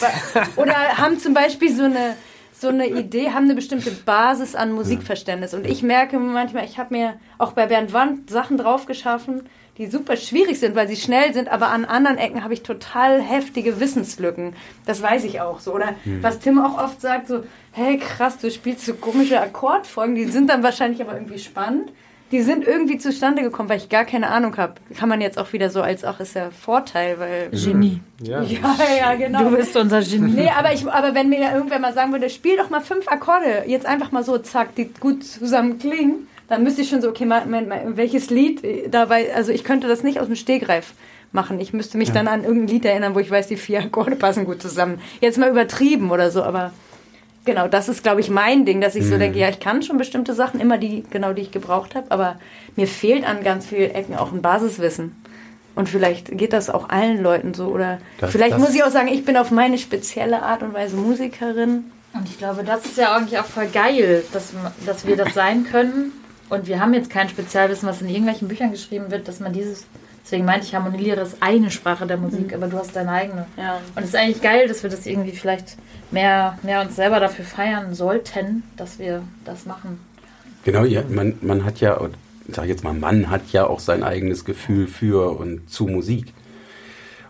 oder haben zum Beispiel so eine so eine Idee, haben eine bestimmte Basis an Musikverständnis. Und ich merke manchmal, ich habe mir auch bei Bernd Wand Sachen drauf geschaffen, die super schwierig sind, weil sie schnell sind, aber an anderen Ecken habe ich total heftige Wissenslücken. Das weiß ich auch so. Oder was Tim auch oft sagt, so, hey krass, du spielst so komische Akkordfolgen, die sind dann wahrscheinlich aber irgendwie spannend. Die sind irgendwie zustande gekommen, weil ich gar keine Ahnung habe. Kann man jetzt auch wieder so als auch ist ja Vorteil, weil Genie. Ja. ja, ja, genau. Du bist unser Genie. Nee, aber, ich, aber wenn mir irgendwer mal sagen würde, spiel doch mal fünf Akkorde, jetzt einfach mal so, zack, die gut zusammen klingen, dann müsste ich schon so, okay, mal, mal, mal, welches Lied äh, dabei, also ich könnte das nicht aus dem Stegreif machen. Ich müsste mich dann an irgendein Lied erinnern, wo ich weiß, die vier Akkorde passen gut zusammen. Jetzt mal übertrieben oder so, aber genau, das ist, glaube ich, mein Ding, dass ich so denke, ja, ich kann schon bestimmte Sachen, immer die, genau die ich gebraucht habe, aber mir fehlt an ganz vielen Ecken auch ein Basiswissen. Und vielleicht geht das auch allen Leuten so. Oder Das- vielleicht das- muss ich auch sagen, ich bin auf meine spezielle Art und Weise Musikerin. Und ich glaube, das ist ja eigentlich auch voll geil, dass, dass wir das sein können. Und wir haben jetzt kein Spezialwissen, was in irgendwelchen Büchern geschrieben wird, dass man dieses. Deswegen meinte ich, Harmonielehre ist eine Sprache der Musik, aber du hast deine eigene. Ja. Und es ist eigentlich geil, dass wir das irgendwie vielleicht mehr, mehr uns selber dafür feiern sollten, dass wir das machen. Genau, ja, man, man hat ja, und ich sag jetzt mal, man hat ja auch sein eigenes Gefühl für und zu Musik.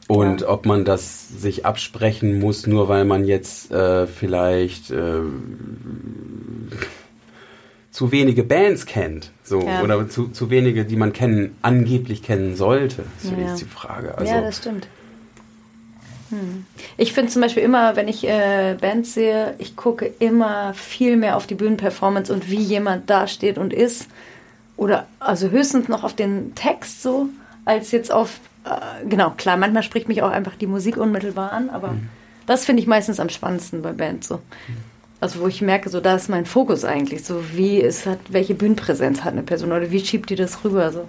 Und ob man das sich absprechen muss, nur weil man jetzt äh, vielleicht äh, zu wenige Bands kennt, so Ja. oder zu, zu wenige, die man kennen, angeblich kennen sollte, ist Ja. jetzt die Frage. Also, ja, das stimmt. Hm. Ich finde zum Beispiel immer, wenn ich äh, Bands sehe, ich gucke immer viel mehr auf die Bühnenperformance und wie jemand dasteht und ist. Oder also höchstens noch auf den Text so, als jetzt auf, äh, genau, klar, manchmal spricht mich auch einfach die Musik unmittelbar an, aber das finde ich meistens am spannendsten bei Bands so. Also wo ich merke, so da ist mein Fokus eigentlich, so wie es hat, welche Bühnenpräsenz hat eine Person oder wie schiebt die das rüber so.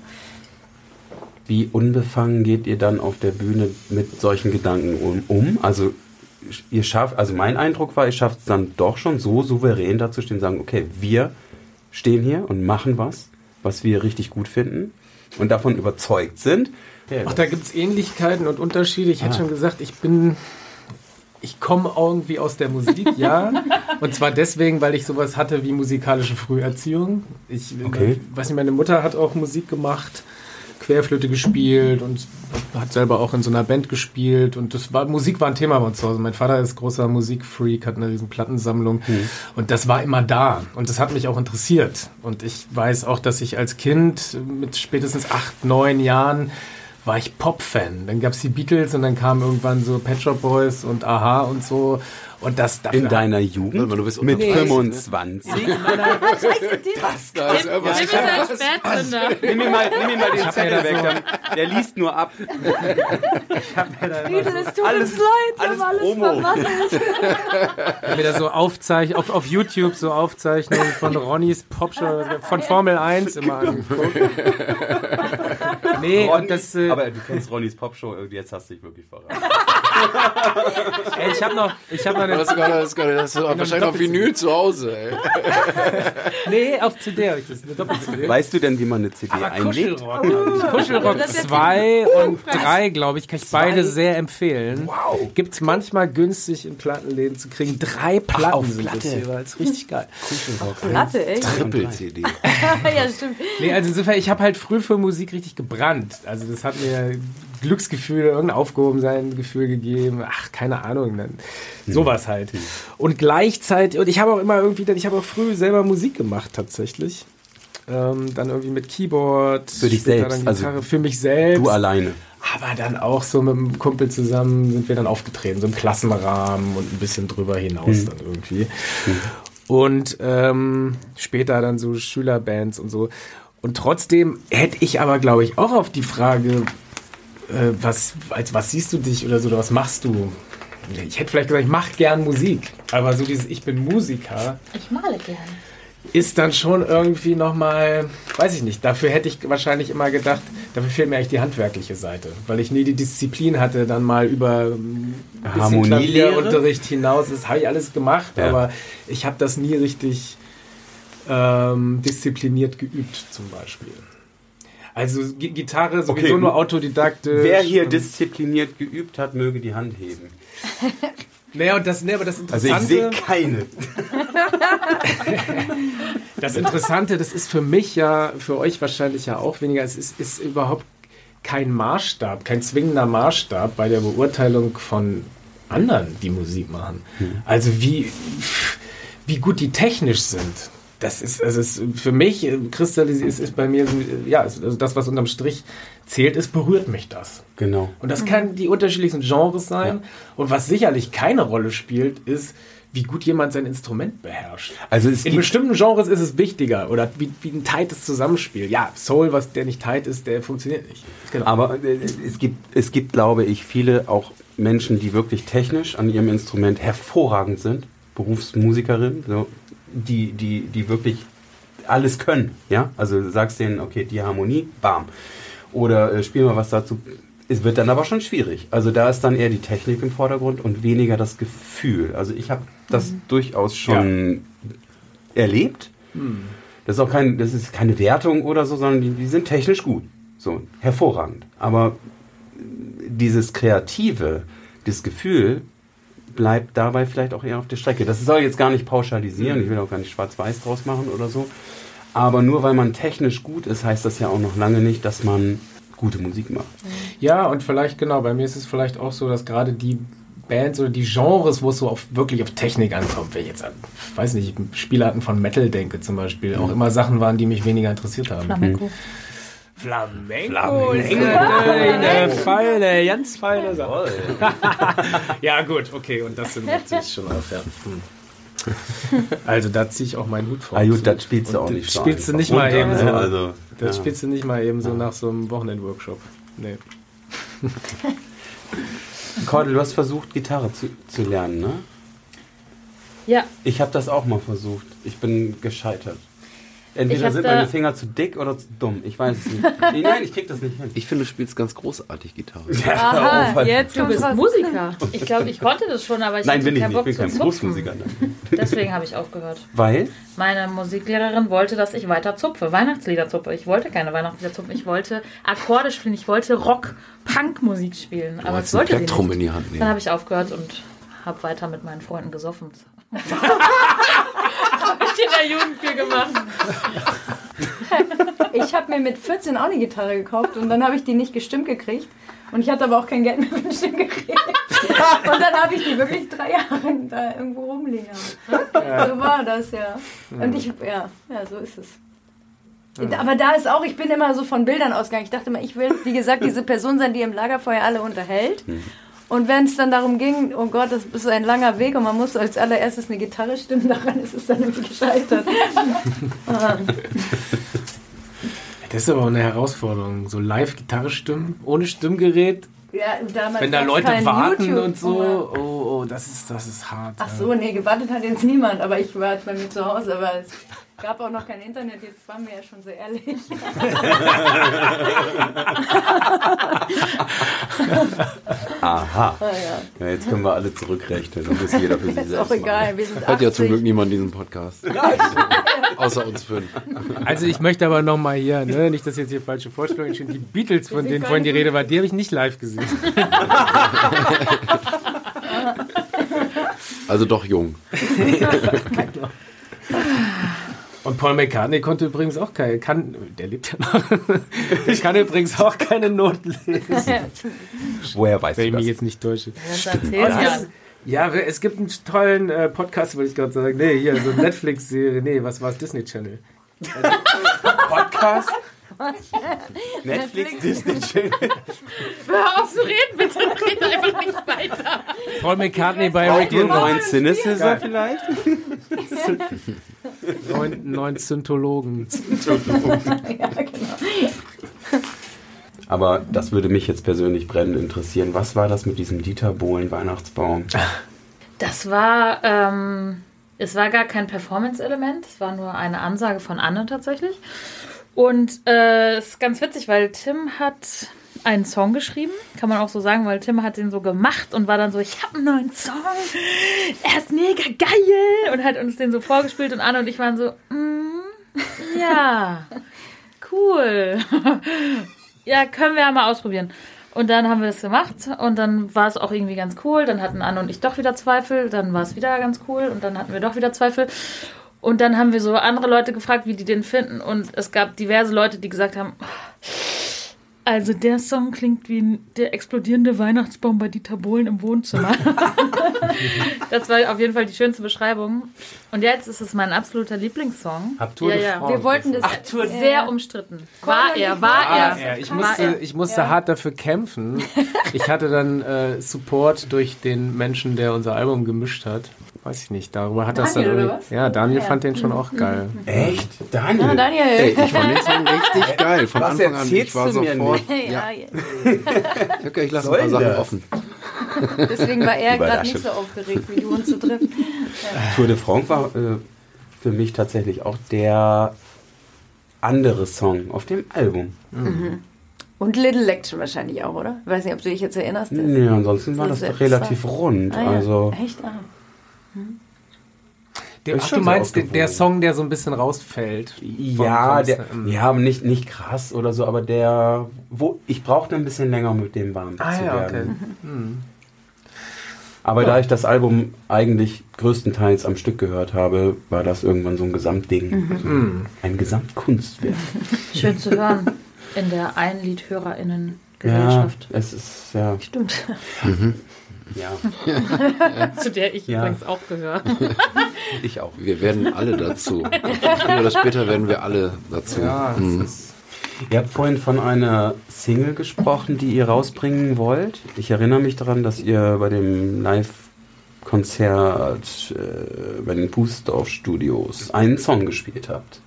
Wie unbefangen geht ihr dann auf der Bühne mit solchen Gedanken um? um? Also ihr schafft, also mein Eindruck war, ihr schafft es dann doch schon so souverän dazustehen, sagen, okay, wir stehen hier und machen was, was wir richtig gut finden und davon überzeugt sind. Ach, da gibt es Ähnlichkeiten und Unterschiede. Ich hätte Ah. schon gesagt, ich bin. Ich komme irgendwie aus der Musik, ja. Und zwar deswegen, weil ich sowas hatte wie musikalische Früherziehung. Ich Okay. weiß nicht, meine Mutter hat auch Musik gemacht, Querflöte gespielt und hat selber auch in so einer Band gespielt. Und das war Musik war ein Thema bei uns zu Hause. Mein Vater ist großer Musikfreak, hat eine riesen Plattensammlung. Und das war immer da. Und das hat mich auch interessiert. Und ich weiß auch, dass ich als Kind mit spätestens acht, neun Jahren war ich Pop-Fan. Dann gab es die Beatles und dann kamen irgendwann so Pet Shop Boys und Aha und so. Und das In deiner Jugend du bist mit 30, 25. Da ist Nimm mir. Nimm mir mal, nimm mir mal den Zettel das weg, so- dann, der liest nur ab. Friede, es tut Alles- uns leid, wir alles haben alles Promo. vermasselt. wieder so Aufzeich auf, auf YouTube so Aufzeichnungen von Ronnys Popshow von Formel 1 immer angeguckt. Nee, und das äh, Aber du kennst Ronnys Popshow, jetzt hast du dich wirklich verraten. Ey, ich habe noch ich habe noch eine Das ist, gerade, das ist, gerade, das ist wahrscheinlich noch Vinyl zu Hause, ey. Nee, auf CD habe ich das eine Doppel-CD. Weißt du denn, wie man eine CD einlegt? Kuschelrock. Kuschelrock Das ist jetzt 2 und 3, glaube ich, kann ich beide sehr empfehlen. Wow. Gibt es manchmal günstig in Plattenläden zu kriegen. Drei Platten auf sind das Platte. jeweils. Richtig geil. Platte, echt? Triple-CD. ja, stimmt. Nee, also insofern, ich habe halt früh für Musik richtig gebrannt. Also das hat mir Glücksgefühl, irgendein Aufgehobensein-Gefühl gegeben. Ach, keine Ahnung. Dann, sowas halt. Und gleichzeitig, und ich habe auch immer irgendwie, ich habe auch früh selber Musik gemacht tatsächlich. Ähm, dann irgendwie mit Keyboard. Für dich selbst, Dann also Gitarre für mich selbst. Du alleine. Aber dann auch so mit einem Kumpel zusammen sind wir dann aufgetreten, so im Klassenrahmen und ein bisschen drüber hinaus dann irgendwie. Und ähm, später dann so Schülerbands und so. Und trotzdem hätte ich aber, glaube ich, auch auf die Frage, äh, was, als was siehst du dich oder so, oder was machst du? Ich hätte vielleicht gesagt, ich mache gern Musik. Aber so dieses Ich bin Musiker Ich male gerne. ist dann schon irgendwie nochmal, weiß ich nicht, dafür hätte ich wahrscheinlich immer gedacht, dafür fehlt mir eigentlich die handwerkliche Seite, weil ich nie die Disziplin hatte, dann mal über Harmonielehre? Klavierunterricht hinaus, das habe ich alles gemacht, Ja. aber ich habe das nie richtig ähm, diszipliniert geübt zum Beispiel. Also Gi- Gitarre sowieso Okay. nur autodidaktisch. Wer hier diszipliniert geübt hat, möge die Hand heben. Naja, und das, nee, aber das Also ich Interessante... sehe keine. Das Interessante, das ist für mich ja, für euch wahrscheinlich ja auch weniger, es ist, ist überhaupt kein Maßstab, kein zwingender Maßstab bei der Beurteilung von anderen, die Musik machen. Also wie, wie gut die technisch sind. Das ist, also ist für mich äh, kristallisiert, ist, ist bei mir, so, äh, ja, also das, was unterm Strich zählt, ist, berührt mich das. Genau. Und das kann die unterschiedlichsten Genres sein. Und was sicherlich keine Rolle spielt, ist, wie gut jemand sein Instrument beherrscht. Also In bestimmten Genres ist es wichtiger oder wie, wie ein tightes Zusammenspiel. Ja, Soul, was der nicht tight ist, der funktioniert nicht. Genau. aber äh, es gibt, es gibt, glaube ich, viele auch Menschen, die wirklich technisch an ihrem Instrument hervorragend sind, Berufsmusikerinnen, so, die, die, die wirklich alles können. Ja, also du sagst denen, okay, die Harmonie, bam. Oder äh, spiel mal was dazu. Es wird dann aber schon schwierig. Also da ist dann eher die Technik im Vordergrund und weniger das Gefühl. Also ich habe das durchaus schon erlebt. Das ist auch kein, das ist keine Wertung oder so, sondern die, die sind technisch gut. So, hervorragend. Aber dieses Kreative, das Gefühl bleibt dabei vielleicht auch eher auf der Strecke. Das soll jetzt gar nicht pauschalisieren, ich will auch gar nicht schwarz-weiß draus machen oder so. Aber nur weil man technisch gut ist, heißt das ja auch noch lange nicht, dass man gute Musik macht. Ja, und vielleicht, genau, bei mir ist es vielleicht auch so, dass gerade die Bands oder die Genres, wo es so auf, wirklich auf Technik ankommt, wenn ich jetzt an, weiß nicht, Spielarten von Metal denke zum Beispiel, auch immer Sachen waren, die mich weniger interessiert haben. Flamenco. Flamenco, ist eine feine, ganz feine Sache. ja, gut, okay, und das sind natürlich schon auf, ja. Hm. Also da ziehe ich auch meinen Hut vor. Ah gut, das spielst du auch das nicht so spielst du nicht mal runter, eben so. Also, Das ja. spielst du nicht mal eben so nach so einem Wochenendworkshop. Nee. Cordel, du hast versucht, Gitarre zu, zu lernen, ne? Ja, Ich habe das auch mal versucht. Ich bin gescheitert. Entweder Ich sind meine Finger zu dick oder zu dumm. Ich weiß es nicht. Nee, Nein, ich krieg das nicht hin. Ich finde, du spielst ganz großartig Gitarre. Aha, jetzt du bist raus. Musiker. Ich glaube, ich konnte das schon, aber ich Nein, hatte bin ich keinen nicht. Ich Bock bin zu kein zupfen. Berufsmusiker. Deswegen habe ich aufgehört. Weil? Meine Musiklehrerin wollte, dass ich weiter zupfe, Weihnachtslieder zupfe. Ich wollte keine Weihnachtslieder zupfen. Ich wollte Akkorde spielen. Ich wollte Rock-Punk-Musik spielen. Aber wolltest es wollte sie nicht. in die Hand Dann nehmen. habe ich aufgehört und habe weiter mit meinen Freunden gesoffen. Habe ich in der Jugend viel gemacht. Ich habe mir mit 14 auch eine Gitarre gekauft und dann habe ich die nicht gestimmt gekriegt. Und ich hatte aber auch kein Geld mehr für ein Stimmen gekriegt. Und dann habe ich die wirklich drei Jahre da irgendwo rumliegen. So war das, ja. Und ich, ja, ja, so ist es. Aber da ist auch, ich bin immer so von Bildern ausgegangen. Ich dachte immer, ich will, wie gesagt, diese Person sein, die im Lagerfeuer alle unterhält. Und wenn es dann darum ging, oh Gott, das ist ein langer Weg und man muss als allererstes eine Gitarre stimmen, daran ist es dann irgendwie gescheitert. Ah. Das ist aber auch eine Herausforderung. So Live-Gitarre stimmen, ohne Stimmgerät. Ja, damals Wenn da Leute warten YouTube, und so. Oh, oh, das ist, das ist hart. Ach so, nee, gewartet hat jetzt niemand, aber ich war jetzt bei mir zu Hause, aber es gab auch noch kein Internet, jetzt waren wir ja schon so ehrlich. Aha. Ah, ja. Ja, jetzt können wir alle zurückrechnen. Dann muss jeder für sich Ist selbst auch egal, wir sind Hört ja zum 80. Glück niemand diesen Podcast. Außer uns fünf. Also ich möchte aber nochmal hier, ne, nicht, dass jetzt hier falsche Vorstellungen entstehen. Die Beatles, von denen vorhin die nicht Rede war, die habe ich nicht live gesehen. Also doch jung. Und Paul McCartney konnte übrigens auch keine, kann, der lebt ja noch, ich kann übrigens auch keine Noten lesen, Woher weißt wenn ich mich das? jetzt nicht täusche. Das erzählst ja. Ja, es gibt einen tollen äh, Podcast, wollte ich gerade sagen. Nee, hier, so eine Netflix-Serie. Nee, was war es? Disney Channel. Podcast? Netflix, Disney Channel. Hör auf zu reden, bitte. Red einfach nicht weiter. Paul McCartney bei Rick den Rubin. neuen Cynicism vielleicht? Neun, neun Syntologen. Ja, genau. Aber das würde mich jetzt persönlich brennend interessieren. Was war das mit diesem Dieter Bohlen Weihnachtsbaum? Das war, ähm, es war gar kein Performance-Element, es war nur eine Ansage von Anne tatsächlich. Und äh, es ist ganz witzig, weil Tim hat einen Song geschrieben, kann man auch so sagen, weil Tim hat den so gemacht und war dann so, ich habe einen neuen Song, er ist mega geil und hat uns den so vorgespielt und Anne und ich waren so, mm, ja, cool. ja, können wir ja mal ausprobieren. Und dann haben wir das gemacht und dann war es auch irgendwie ganz cool. Dann hatten Anne und ich doch wieder Zweifel, dann war es wieder ganz cool und dann hatten wir doch wieder Zweifel. Und dann haben wir so andere Leute gefragt, wie die den finden und es gab diverse Leute, die gesagt haben, Also der Song klingt wie der explodierende Weihnachtsbaum bei Dieter Bohlen im Wohnzimmer. das war auf jeden Fall die schönste Beschreibung. Und jetzt ist es mein absoluter Lieblingssong. Hab Tour ja, de ja. Wir wollten das. Sehr umstritten. War er, war Ah, er. ja, ich musste, er. ich musste hart dafür kämpfen. Ich hatte dann äh, Support durch den Menschen, der unser Album gemischt hat. Weiß ich nicht, darüber hat das dann Daniel, irgendwie. oder was? Ja, Daniel Ja. fand den schon auch geil. Echt? Daniel? Ah, Daniel. Ey, ich fand den Song richtig geil. Von Was Anfang an. Ich erzählst war du mir sofort. ja, Ja, ja. okay, ich lasse ein paar Sachen das? offen. Deswegen war er gerade nicht so aufgeregt, wie du uns zu treffen. Tour de France war äh, für mich tatsächlich auch der andere Song auf dem Album. Und Little Lection wahrscheinlich auch, oder? Ich weiß nicht, ob du dich jetzt erinnerst. Nee, ansonsten war das selbst relativ rund. Ah, ja. Also Echt? Ah. Der, ach, du meinst den, der. Song, der so ein bisschen rausfällt. ja, vom- der, ja, aber nicht, nicht krass oder so, aber der, wo ich brauchte ein bisschen länger, um mit dem warm Ah, zu ja, werden. okay. Aber da ich das Album eigentlich größtenteils am Stück gehört habe, war das irgendwann so ein Gesamtding. Mhm. Also ein Gesamtkunstwerk. Schön zu hören. In der Einliedhörerinnen Ja, Gesellschaft. es ist, ja, Stimmt. Ja, Zu der ich Ja. übrigens auch gehöre. ich auch. Wir werden alle dazu. Früher oder später werden wir alle dazu. Ja, Mhm. das ist, Ihr habt vorhin von einer Single gesprochen, die ihr rausbringen wollt. Ich erinnere mich daran, dass ihr bei dem Live-Konzert äh, bei den Pusdorf-Studios einen Song gespielt habt,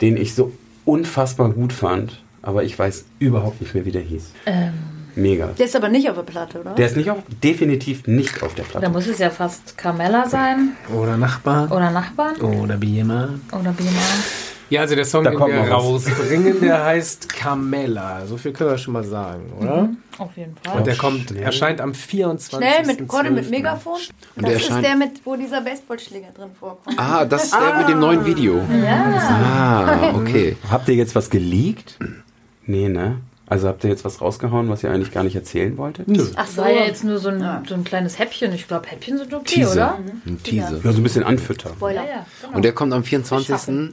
den ich so unfassbar gut fand, aber ich weiß überhaupt nicht mehr, wie der hieß. Ähm, Mega. Der ist aber nicht auf der Platte, oder? Der ist nicht auf, definitiv nicht auf der da Platte. muss es ja fast Carmella sein. oder Nachbar. Oder Nachbarn. Oder BMA. Oder Bima. Ja, also der Song, Da den kommt wir rausbringen, der heißt Carmella. So viel können wir schon mal sagen, oder? Auf jeden Und Fall. der kommt, schnell. erscheint am 24. Schnell mit Korde mit Megafon. Und das der ist erscheint- der mit, wo dieser Baseballschläger drin vorkommt. Ah, das ist der mit dem neuen Video. Ah, okay. Habt ihr jetzt was geleakt? Nee, ne? Also habt ihr jetzt was rausgehauen, was ihr eigentlich gar nicht erzählen wolltet? Nö. Ach Das war ja jetzt nur so ein, so ein kleines Häppchen. Ich glaube, Häppchen sind okay, Teaser. oder? Ein Teaser. Ja, so ein bisschen anfüttern. Spoiler. Ja, ja, genau. Und der kommt am 24.12.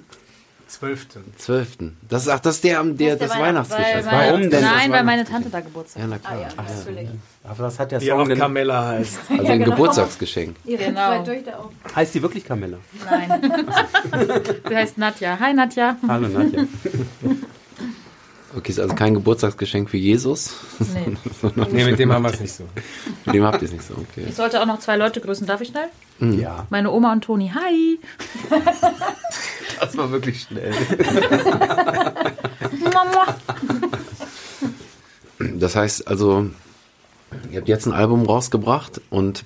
12. Das ist, ach, das ist der, am- der, Das das Weihnachtsgeschäft. Warum denn das Nein, weil meine? Tante da Geburtstag Ja, hat. na klar. Ah, ja, natürlich. Aber was hat der Die auch Song denn? Carmella heißt. Also Ja, ein genau. Geburtstagsgeschenk. Ihre Genau. auch. Heißt die wirklich Camilla? Nein. Sie heißt Nadja. Hi, Nadja. Hallo Nadja. Okay, ist also kein Geburtstagsgeschenk für Jesus. Nee. Nee, mit dem haben wir es nicht so. Mit dem habt ihr es nicht so. Okay. Ich sollte auch noch zwei Leute grüßen. Darf ich schnell? ja, Meine Oma und Toni. Hi. das war wirklich schnell. Mama. Das heißt also, ihr habt jetzt ein Album rausgebracht und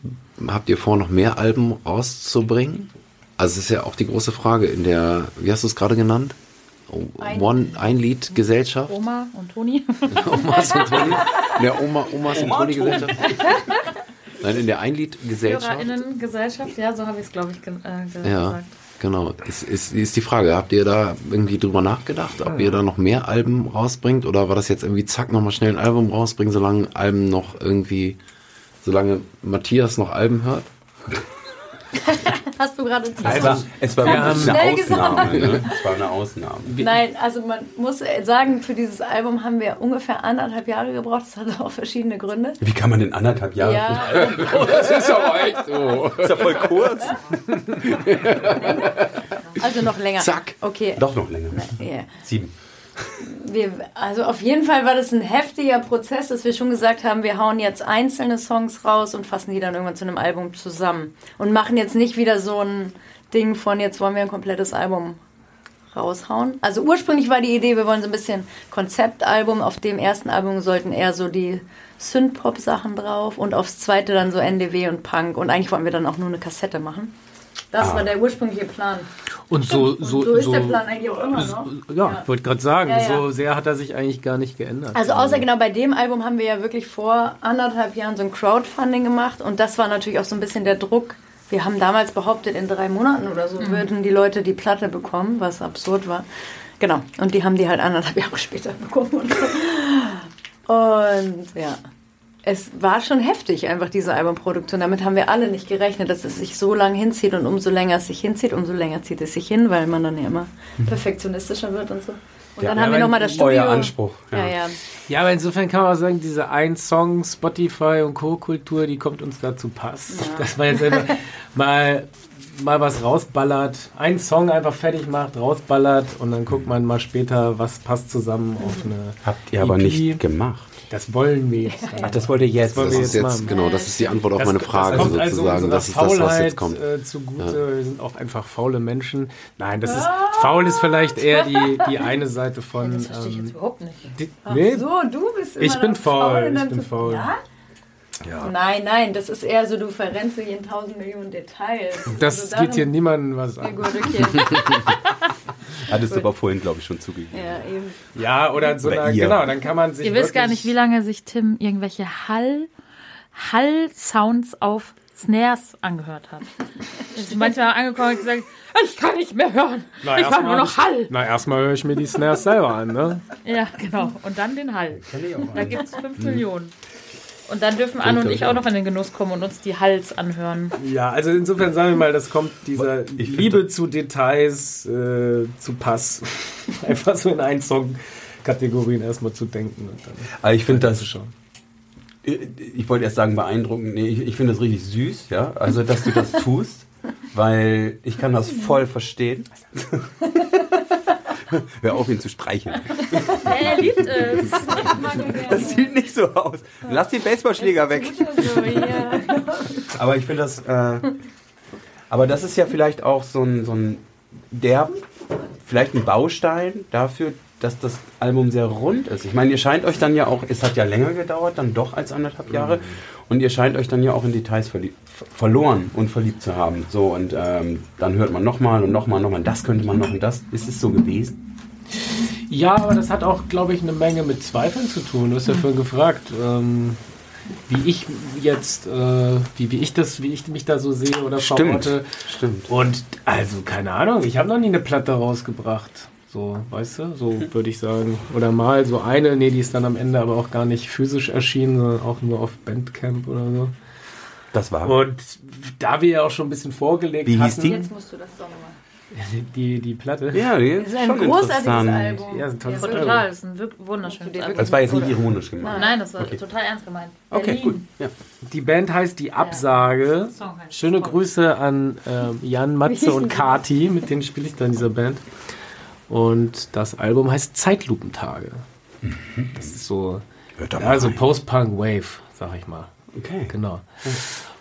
habt ihr vor, noch mehr Alben rauszubringen? Also es ist ja auch die große Frage in der, wie hast du es gerade genannt? Ein- One, Ein-Lied-Gesellschaft? Oma und Toni. Omas und Toni? In der Oma, Omas und Toni-Gesellschaft? Nein, in der Ein-Lied-Gesellschaft? HörerInnen-Gesellschaft. Ja, so habe ich es, glaube ich, ge äh, ge Ja, gesagt. genau. Ist, ist, ist die Frage, habt ihr da irgendwie drüber nachgedacht, ob ihr da noch mehr Alben rausbringt oder war das jetzt irgendwie zack, nochmal schnell ein Album rausbringen, solange Alben noch irgendwie, solange Matthias noch Alben hört? Hast du gerade Es war, es war wirklich eine. Ausnahme. Ne? Es war eine Ausnahme. Nein, also man muss äh, sagen, für dieses Album haben wir ungefähr anderthalb Jahre gebraucht. Das hatte auch verschiedene Gründe. Wie kann man denn anderthalb Jahre? Ja, Das ist aber echt so. ist ja voll kurz. also noch länger. Zack. Okay. Doch noch länger. Ja. Sieben. Wir, also auf jeden Fall war das ein heftiger Prozess, dass wir schon gesagt haben, wir hauen jetzt einzelne Songs raus und fassen die dann irgendwann zu einem Album zusammen. Und machen jetzt nicht wieder so ein Ding von, jetzt wollen wir ein komplettes Album raushauen. Also ursprünglich war die Idee, wir wollen so ein bisschen Konzeptalbum. Auf dem ersten Album sollten eher so die Synth-Pop-Sachen drauf und aufs zweite dann so NDW und Punk. Und eigentlich wollten wir dann auch nur eine Kassette machen. Das war der ursprüngliche Plan. Und so, Und so, so ist so, der Plan eigentlich auch immer noch. Ja, ich wollte gerade sagen, Ja, ja. so sehr hat er sich eigentlich gar nicht geändert. Also außer genau bei dem Album haben wir ja wirklich vor anderthalb Jahren so ein Crowdfunding gemacht und das war natürlich auch so ein bisschen der Druck. Wir haben damals behauptet, in drei Monaten oder so würden die Leute die Platte bekommen, was absurd war. Genau. Und die haben die halt anderthalb Jahre später bekommen. Und, so. und ja, es war schon heftig, einfach diese Albumproduktion. Damit haben wir alle nicht gerechnet, dass es sich so lange hinzieht und umso länger es sich hinzieht, umso länger zieht es sich hin, weil man dann ja immer perfektionistischer wird und so. Und Ja, dann haben wir nochmal das euer Studio. Anspruch, ja. Ja, ja. Ja, aber insofern kann man auch sagen, diese Ein-Song, Spotify und Co-Kultur, die kommt uns dazu pass. Dass man jetzt einfach mal, mal was rausballert, einen Song einfach fertig macht, rausballert und dann guckt man mal später, was passt zusammen auf eine Habt ihr aber EP. nicht gemacht. Das wollen wir jetzt. Ach, das wollt ihr jetzt. wollen Das wir ist jetzt jetzt, machen. genau, das ist die Antwort auf Das- meine Frage das kommt also sozusagen. unserer Das ist das, was Faulheit, jetzt kommt. Äh, zugute. Wir sind auch einfach faule Menschen. Nein, das ist faul ist vielleicht eher die, die eine Seite von. Das verstehe ich jetzt Ähm, überhaupt nicht. die, nee, So, du bist immer Ich bin faul, und ich bin faul. Ja? Ja. Nein, nein, das ist eher so, du verrennst dich in tausend Millionen Details. das Also geht hier niemandem was Ja, an. gut, okay. Hattest du aber vorhin, glaube ich, schon zugegeben. ja, eben. Ja, oder so Oder einer, ihr. genau, dann kann man sich. Ihr wisst gar nicht, wie lange sich Tim irgendwelche Hall, Hall-Sounds auf Snares angehört hat. Ist manchmal angekommen und gesagt, ich kann nicht mehr hören. Na, ich höre nur noch Hall. Na, erstmal höre ich mir die Snares selber an, ne? Ja, genau. Und dann den Hall. Da gibt es fünf Millionen. Und dann dürfen Anne und ich auch noch in den Genuss kommen und uns die Halls anhören. Ja, also insofern sagen wir mal, das kommt dieser Ich Liebe zu Details äh, zu Pass. Einfach so in einen Song Kategorien erstmal zu denken. Und dann Aber ich finde das, schon. ich wollte erst sagen beeindruckend, nee, ich, ich finde das richtig süß, ja, also dass du das tust, weil ich kann das voll verstehen. Hör auf, ihn zu streicheln. Er liebt es. Das sieht nicht so aus. Lass den Baseballschläger weg. So, ja. Aber ich finde das, äh, aber das ist ja vielleicht auch so ein, so ein, der, vielleicht ein Baustein dafür, dass das Album sehr rund ist. Ich meine, ihr scheint euch dann ja auch, es hat ja länger gedauert, dann doch als anderthalb Jahre, und ihr scheint euch dann ja auch in Details verlie- ver- verloren und verliebt zu haben. So, und ähm, dann hört man nochmal und nochmal und nochmal, das könnte man noch und das. Ist es so gewesen? Ja, aber das hat auch, glaube ich, eine Menge mit Zweifeln zu tun. Du hast ja vorhin gefragt, ähm, wie ich jetzt, äh, wie, wie ich das, wie ich mich da so sehe oder verorte. Stimmt. Und also, keine Ahnung, ich habe noch nie eine Platte rausgebracht. So, weißt du, so würde ich sagen. Oder mal so eine, nee, die ist dann am Ende aber auch gar nicht physisch erschienen, sondern auch nur auf Bandcamp oder so. Das war. Und da wir ja auch schon ein bisschen vorgelegt Wie hieß hatten, die? Jetzt musst du das doch nochmal. die, die Platte. Ja, die Das ist ein schon großartiges interessant. Album. Ja, ist ein tolles Ja, Album. total. Das ist ein wirklich wunderschönes Album. Das war jetzt nicht ironisch gemeint. Nein, das war Okay. total ernst gemeint. Okay, Berlin. gut. Ja. Die Band heißt Die Absage. Heißt Schöne. Grüße an ähm, Jan, Matze und Kati, mit denen spiele ich da in dieser Band. Und das Album heißt Zeitlupentage. Das ist so, also rein. Post-Punk Wave, sag ich mal. Okay. Genau.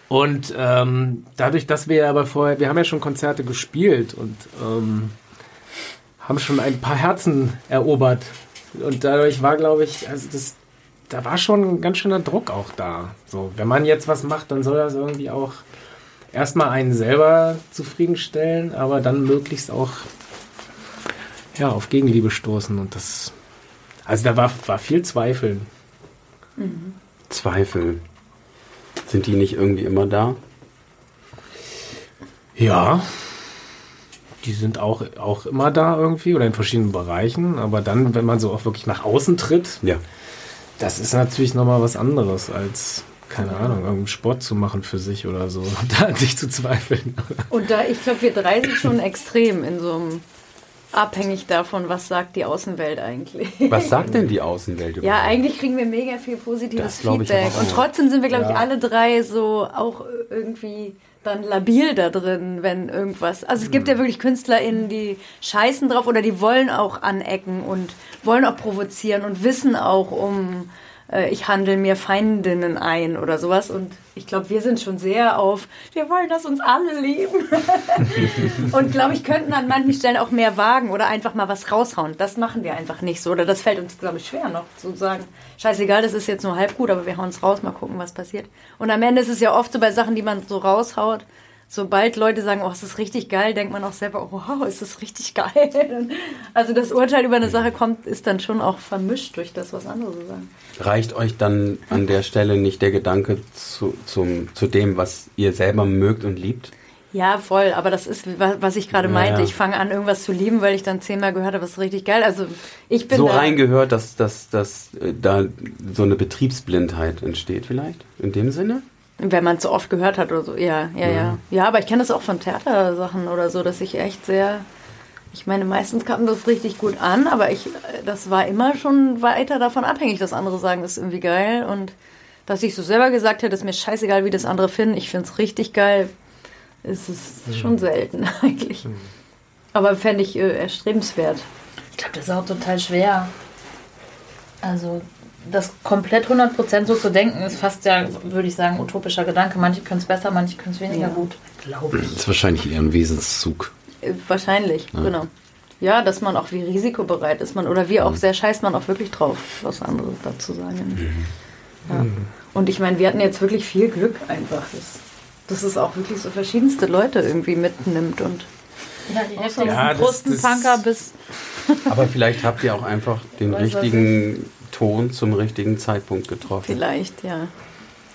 Und ähm, dadurch, dass wir aber vorher, wir haben ja schon Konzerte gespielt und ähm, haben schon ein paar Herzen erobert. Und dadurch war, glaube ich, also das, da war schon ein ganz schöner Druck auch da. So, wenn man jetzt was macht, dann soll das irgendwie auch erstmal einen selber zufriedenstellen, aber dann möglichst auch ja, auf Gegenliebe stoßen. Und das, also da war, war viel Zweifeln. Zweifel. Sind die nicht irgendwie immer da? Ja. Die sind auch, auch immer da irgendwie oder in verschiedenen Bereichen. Aber dann, wenn man so auch wirklich nach außen tritt, Ja. das ist natürlich nochmal was anderes als, keine Ahnung, irgendeinen Sport zu machen für sich oder so. Da an sich zu zweifeln. Und da, ich glaube, wir drei sind schon extrem in so einem abhängig davon, was sagt die Außenwelt eigentlich. Was sagt denn die Außenwelt über Ja, eigentlich kriegen wir mega viel positives Das ich Feedback. Und trotzdem sind wir, glaube ich, Ja. alle drei so auch irgendwie dann labil da drin, wenn irgendwas. Also es gibt ja wirklich KünstlerInnen, die scheißen drauf oder die wollen auch anecken und wollen auch provozieren und wissen auch um, äh, ich handle mir Feindinnen ein oder sowas. Und ich glaube, wir sind schon sehr auf, wir wollen, dass uns alle lieben. Und glaube ich, könnten an manchen Stellen auch mehr wagen oder einfach mal was raushauen. Das machen wir einfach nicht so. Oder das fällt uns, glaube ich, schwer noch zu sagen. Scheißegal, das ist jetzt nur halb gut, aber wir hauen es raus, mal gucken, was passiert. Und am Ende ist es ja oft so bei Sachen, die man so raushaut. Sobald Leute sagen, oh, es ist richtig geil, denkt man auch selber, oh, wow, ist das richtig geil. Also das Urteil über eine Sache kommt, ist dann schon auch vermischt durch das, was andere so sagen. Reicht euch dann an der Stelle nicht der Gedanke zu, zum, zu dem, was ihr selber mögt und liebt? Ja, voll. Aber das ist, wa- was ich gerade Ja, meinte. ja. Ich fange an, irgendwas zu lieben, weil ich dann zehnmal gehört habe, das ist richtig geil. Also ich bin so da, reingehört, dass, dass, dass äh, da so eine Betriebsblindheit entsteht vielleicht? In dem Sinne? wenn man es so oft gehört hat oder so. Ja, ja, ja. Ja, aber ich kenne das auch von Theatersachen oder so, dass ich echt sehr Ich meine, meistens kam das richtig gut an, aber ich, das war immer schon weiter davon abhängig, dass andere sagen, das ist irgendwie geil. Und dass ich so selber gesagt hätte, ist mir scheißegal, wie das andere finden. Ich finde es richtig geil. ist Es schon selten eigentlich. Aber fände ich äh, erstrebenswert. Ich glaube, das ist auch total schwer. Also, das komplett 100% so zu denken, ist fast ja, würde ich sagen, utopischer Gedanke. Manche können es besser, manche können es weniger Ja. gut. Glaube ich. Das ist wahrscheinlich eher ein Wesenszug. Äh, Wahrscheinlich, genau. Ja, dass man auch wie risikobereit ist man oder wie auch sehr scheißt man auch wirklich drauf, was andere dazu sagen. Ja. Und ich meine, wir hatten jetzt wirklich viel Glück einfach, dass, dass es auch wirklich so verschiedenste Leute irgendwie mitnimmt und Ja, die heftigsten Ja, das- bis. Aber vielleicht habt ihr auch einfach den richtigen Ton zum richtigen Zeitpunkt getroffen. vielleicht, ja.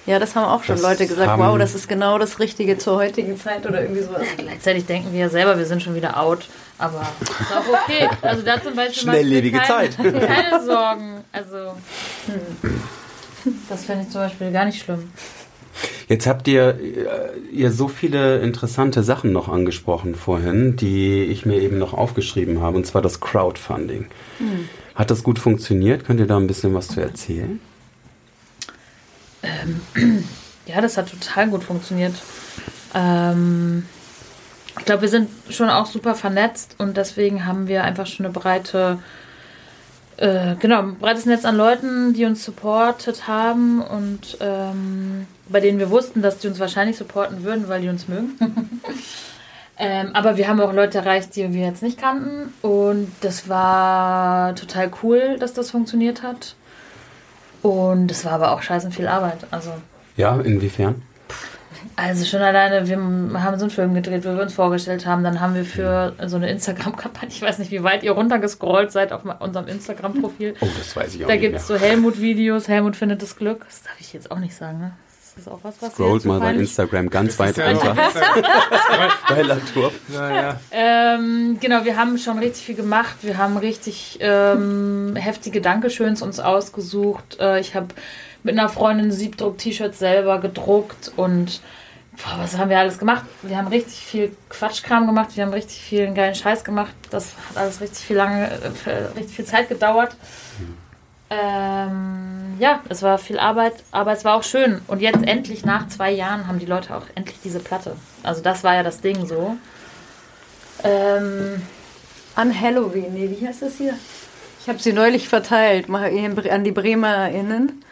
Ja, das haben auch schon Das Leute gesagt, wow, das ist genau das Richtige zur heutigen Zeit oder irgendwie sowas. Gleichzeitig denken wir ja selber, wir sind schon wieder out. Aber ist auch okay. Also da zum Beispiel Schnelllebige keine, Zeit. keine Sorgen. Also hm. das fände ich zum Beispiel gar nicht schlimm. Jetzt habt ihr, äh, ihr so viele interessante Sachen noch angesprochen vorhin, die ich mir eben noch aufgeschrieben habe, und zwar das Crowdfunding. Hat das gut funktioniert? Könnt ihr da ein bisschen was zu erzählen? Ja, das hat total gut funktioniert. Ähm, ich glaube, wir sind schon auch super vernetzt und deswegen haben wir einfach schon eine breite, äh, genau, ein breites Netz an Leuten, die uns supportet haben und ähm, bei denen wir wussten, dass die uns wahrscheinlich supporten würden, weil die uns mögen. ähm, aber wir haben auch Leute erreicht, die wir jetzt nicht kannten und das war total cool, dass das funktioniert hat. Und es war aber auch scheißen viel Arbeit. Also Ja, inwiefern? also schon alleine, wir haben so einen Film gedreht, wo wir uns vorgestellt haben. Dann haben wir für so eine Instagram-Kampagne, ich weiß nicht, wie weit ihr runtergescrollt seid auf unserem Instagram-Profil. Oh, das weiß ich auch Da gibt es so Helmut-Videos, Helmut findet das Glück. Das darf ich jetzt auch nicht sagen, ne? Das ist auch was, was Scrollt mal bei Instagram ganz weit runter. bei Latour. naja. Ähm, genau, wir haben schon richtig viel gemacht. Wir haben richtig ähm, heftige Dankeschöns uns ausgesucht. Äh, ich habe mit einer Freundin Siebdruck-T-Shirts selber gedruckt und boah, was haben wir alles gemacht? Wir haben richtig viel Quatschkram gemacht. Wir haben richtig viel geilen Scheiß gemacht. Das hat alles richtig viel lange, äh, richtig viel Zeit gedauert. Ähm, ja, es war viel Arbeit, aber es war auch schön. Und jetzt endlich nach zwei Jahren haben die Leute auch endlich diese Platte. Also das war ja das Ding so. Ähm, An Halloween, nee, wie heißt das hier? Ich habe sie neulich verteilt, mal an die BremerInnen.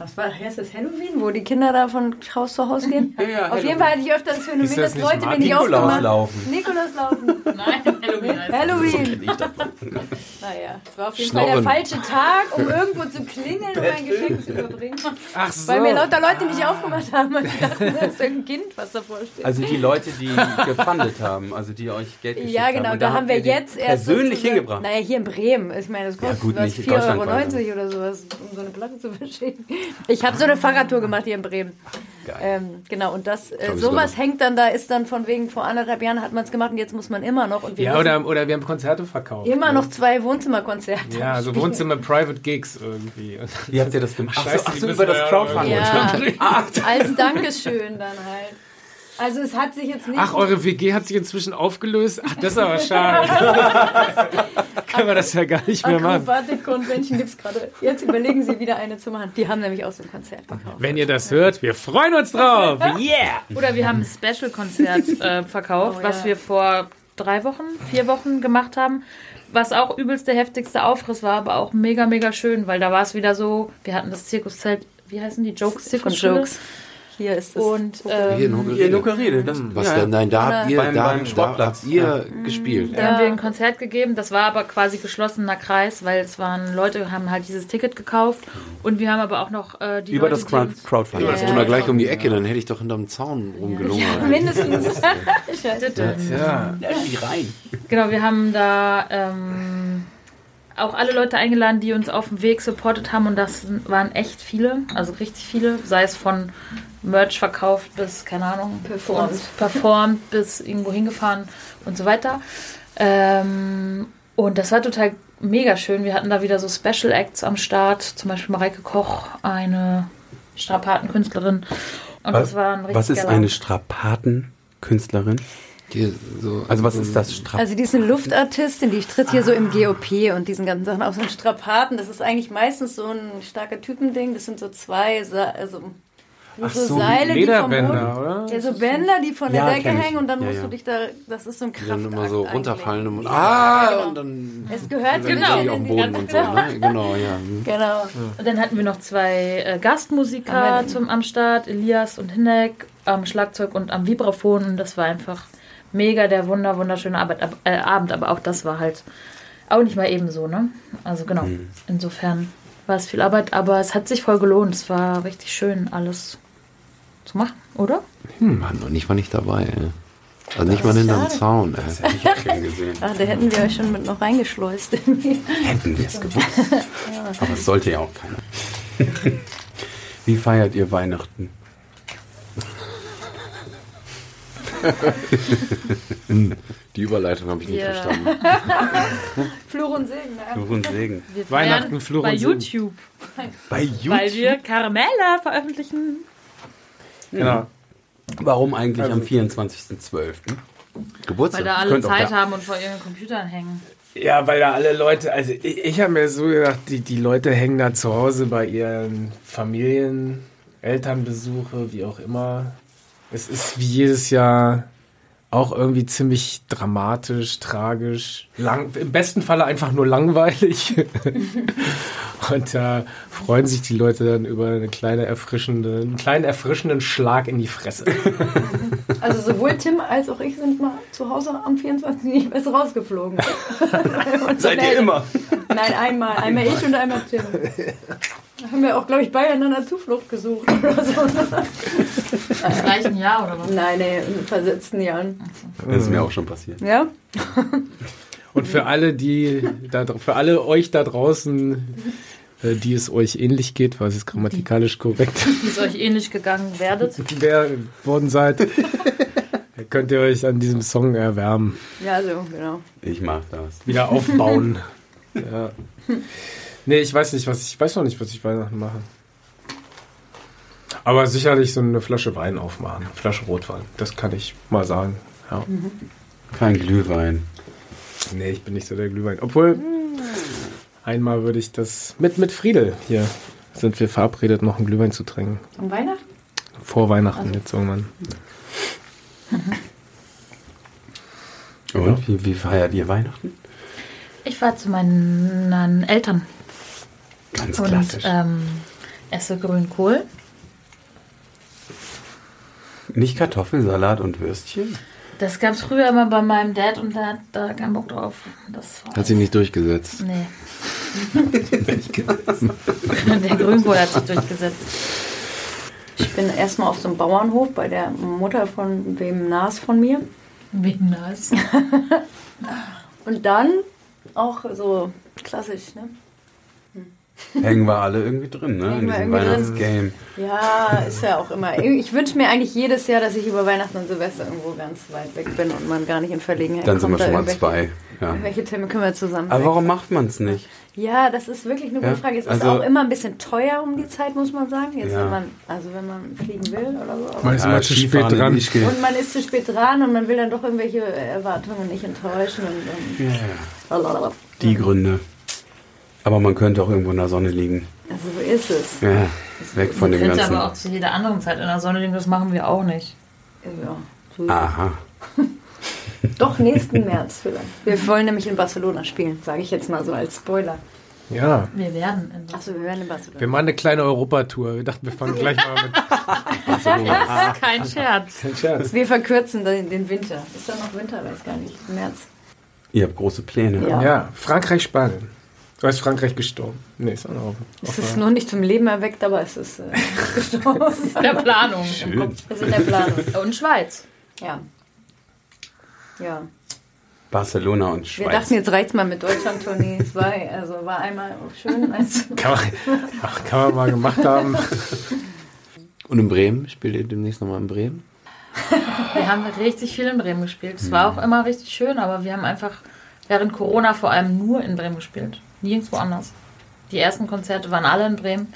Was war, heißt das Halloween, wo die Kinder da von Haus zu Haus gehen? Ja, ja, Auf jeden Fall hatte ich öfter das Phänomen, Ist das dass nicht Leute mir nicht Nikolaus aufgemacht laufen. Nikolaus laufen. nein, Halloween heißt Halloween. Ich das Naja, es war auf jeden. Fall der falsche Tag, um irgendwo zu klingeln und mein Geschenk zu überbringen. Ach so. Weil mir lauter Leute nicht aufgemacht haben und die dachten, das ist irgendein Kind, was davor steht. Also die Leute, die gefundet haben, also die euch Geld geschickt Ja, haben. genau, Und da haben wir jetzt erst. persönlich hingebracht. Naja, hier in Bremen. Ich meine, das kostet nicht 4,90 deutschlandweit, Euro oder sowas, um so eine Platte zu verschicken. Ich habe so eine Fahrradtour gemacht hier in Bremen. Ähm, genau, und das, äh, sowas hängt dann da, ist dann von wegen, vor anderthalb Jahren hat man es gemacht und jetzt muss man immer noch. Und wir Ja, oder, oder wir haben Konzerte verkauft. immer noch zwei Wohnzimmerkonzerte. Ja, also Wohnzimmer Private Gigs irgendwie. Wie habt ihr das gemacht? Ach so, Scheiße, ach so über das ja Crowdfunding. Ja, als Dankeschön dann halt. Also es hat sich jetzt nicht... Ach, eure WG hat sich inzwischen aufgelöst? Ach, das ist aber schade. Können wir das ja gar nicht mehr machen. Acrobatic Convention gibt es gerade. Jetzt überlegen sie wieder eine zu machen. Die haben nämlich auch so ein Konzert gekauft. Wenn ihr das hört, wir freuen uns drauf. Yeah! Oder wir haben ein Special-Konzert äh, verkauft, Oh, ja. was wir vor drei Wochen, vier Wochen gemacht haben. Was auch übelst der heftigste Aufriss war, aber auch mega, mega schön, weil da war es wieder so, wir hatten das Zirkuszelt, wie heißen die? Jokes Zirkus Jokes. Hier ist es. Und Hier ähm, in. Hier in Nukarede. Das, Was ja, denn? Nein, da habt ihr, Beim- da, beim da Sportplatz. habt ihr gespielt. da haben wir ein Konzert gegeben. Das war aber quasi geschlossener Kreis, weil es waren Leute, haben halt dieses Ticket gekauft und wir haben aber auch noch äh, die Über Leute, das die Crowdfunding. Das Ja. ist immer gleich um die Ecke, dann hätte ich doch hinterm Zaun rumgelungert. Mindestens. Ja. Wie rein. Genau, wir haben da ähm, auch alle Leute eingeladen, die uns auf dem Weg supportet haben und das waren echt viele, also richtig viele, sei es von Merch verkauft bis, keine Ahnung, Performt. performt bis irgendwo hingefahren und so weiter. Ähm, und das war total mega schön. Wir hatten da wieder so Special Acts am Start, zum Beispiel Mareike Koch, eine Strapatenkünstlerin. Und das war ein richtig Was ist geiler- eine Strapatenkünstlerin? Die so, Also was ist das? Strap Also die ist eine Luftartistin, die tritt hier so im GOP und diesen ganzen Sachen auf so einen Strapaten. Das ist eigentlich meistens so ein starker Typending. Das sind so zwei, Sa also Ach so, Seile, die vom Boden, oder? ja, so Bänder, die von der Ja, Decke kenn ich. hängen und dann Ja, musst ja. du dich da, das ist so ein die Kraftakt dann immer so runterfallen und ah, genau. und dann Es gehört genau die auf dem Boden und so, ne? Genau, ja. Genau. Und dann hatten wir noch zwei äh, Gastmusiker zum, am Start, Elias und Hinek am Schlagzeug und am Vibraphon. Und das war einfach mega der wunder, wunderschöne Arbeit, ab, äh, Abend. Aber auch das war halt auch nicht mal ebenso, ne? Also genau, insofern war es viel Arbeit, aber es hat sich voll gelohnt. Es war richtig schön, alles zu machen, oder? Mann, und ich war nicht dabei, ey. Also nicht mal hinterm schade. Zaun, ey. hätte ich auch gern gesehen. Ach, da hätten wir euch schon mit noch reingeschleust. Hätten wir es gewusst. Aber es sollte ja auch keiner. Wie feiert ihr Weihnachten? Die Überleitung habe ich nicht verstanden. Fluch und Segen, ne? Fluch und Segen. Wir Weihnachten, Fluch bei und Sinn. YouTube, Bei YouTube? weil wir Karamella veröffentlichen. Genau. Warum eigentlich Also- am 24.12.? Weil Geburtstag. da alle Zeit da- haben und vor ihren Computern hängen. Ja, weil da alle Leute, also ich, ich habe mir so gedacht, die, die Leute hängen da zu Hause bei ihren Familien, Elternbesuche, wie auch immer. Es ist wie jedes Jahr auch irgendwie ziemlich dramatisch, tragisch, lang, im besten Falle einfach nur langweilig. Und da freuen sich die Leute dann über eine kleine erfrischende, einen kleinen erfrischenden Schlag in die Fresse. Also sowohl Tim als auch ich sind mal zu Hause am 24. nicht besser rausgeflogen. Seid ihr immer? Nein, einmal. Einmal ich und einmal Tim. Da haben wir auch, glaube ich, beieinander Zuflucht gesucht oder so. Im gleichen Jahr oder was? Nein, nee, in versetzten Jahren. Das ist mir auch schon passiert. Ja? Und für alle, die da, für alle euch da draußen, äh, die es euch ähnlich geht, was ist grammatikalisch korrekt Wie es euch ähnlich gegangen werdet. wer worden seid, könnt ihr euch an diesem Song erwärmen, Ja, so, genau. Ich mag das. wieder aufbauen. ja. Nee, ich weiß nicht, was ich, ich weiß noch nicht, was ich Weihnachten mache. Aber sicherlich so eine Flasche Wein aufmachen, eine Flasche Rotwein. Das kann ich mal sagen. Ja. Kein Glühwein. Nee, ich bin nicht so der Glühwein. Obwohl, einmal würde ich das mit, mit Friedel hier sind wir verabredet, noch einen Glühwein zu trinken. Am Weihnachten? Vor Weihnachten jetzt irgendwann. Und wie, wie feiert ihr Weihnachten? Ich war zu meinen Eltern Ganz und klassisch. ähm, esse Grünkohl. Nicht Kartoffelsalat und Würstchen? Das gab es früher immer bei meinem Dad und der hat da keinen Bock drauf. Das Hat sich nicht durchgesetzt. Nee. der Grünkohl hat sich durchgesetzt. Ich bin erstmal auf so einem Bauernhof bei der Mutter von wem Nas von mir. Wegen das. Und dann auch so klassisch, ne? Hängen wir alle irgendwie drin, ne? In Hängen wir diesem irgendwie drin. Weihnachtsgame. Ja, ist ja auch immer. Ich wünsche mir eigentlich jedes Jahr, dass ich über Weihnachten und Silvester irgendwo ganz weit weg bin und man gar nicht in Verlegenheit Dann sind wir schon mal zwei. Ja. Welche Themen können wir zusammen? Aber warum macht man es nicht? Ja, das ist wirklich eine gute Ja, Frage. Es ist also- auch immer ein bisschen teuer um die Zeit, muss man sagen. Jetzt, Ja. wenn man, also wenn man fliegen will oder so. Aber Man ist immer zu spät in dran. Und man ist zu spät dran und man will dann doch irgendwelche Erwartungen nicht enttäuschen. Und, und Ja, die Gründe. Aber man könnte auch irgendwo in der Sonne liegen. also so ist es. Ja, weg von Man dem könnte aber auch ganzen. zu jeder anderen Zeit in der Sonne liegen, das machen wir auch nicht. Ja, so Aha. Doch nächsten März vielleicht. Wir wollen nämlich in Barcelona spielen, sage ich jetzt mal so als Spoiler. Ja, Wir werden in Achso, wir werden in Barcelona. wir machen eine kleine Europatour. Wir dachten, wir fangen gleich mal mit. Das ist kein Scherz. Kein Scherz. Wir verkürzen den, den Winter. Ist da noch Winter? Weiß gar nicht. März. Ihr habt große Pläne. Ja. Ja, Frankreich, Spanien. Du hast Frankreich gestorben. Nee, ist auch noch offen. Es ist noch nicht zum Leben erweckt, aber es ist äh, gestorben. In der Planung. Schön. Es ist in der Planung. Und Schweiz. Ja. Ja. Barcelona und Wir Schweiz. dachten, jetzt reicht's mal mit Deutschland-Tournee. Es war, also war einmal schön. Also, Kann man, ach, kann man mal gemacht haben. Und in Bremen? Spielt ihr demnächst nochmal in Bremen? Wir haben richtig viel in Bremen gespielt. Es war auch immer richtig schön, aber wir haben einfach während Corona vor allem nur in Bremen gespielt. Nirgendwo anders. Die ersten Konzerte waren alle in Bremen.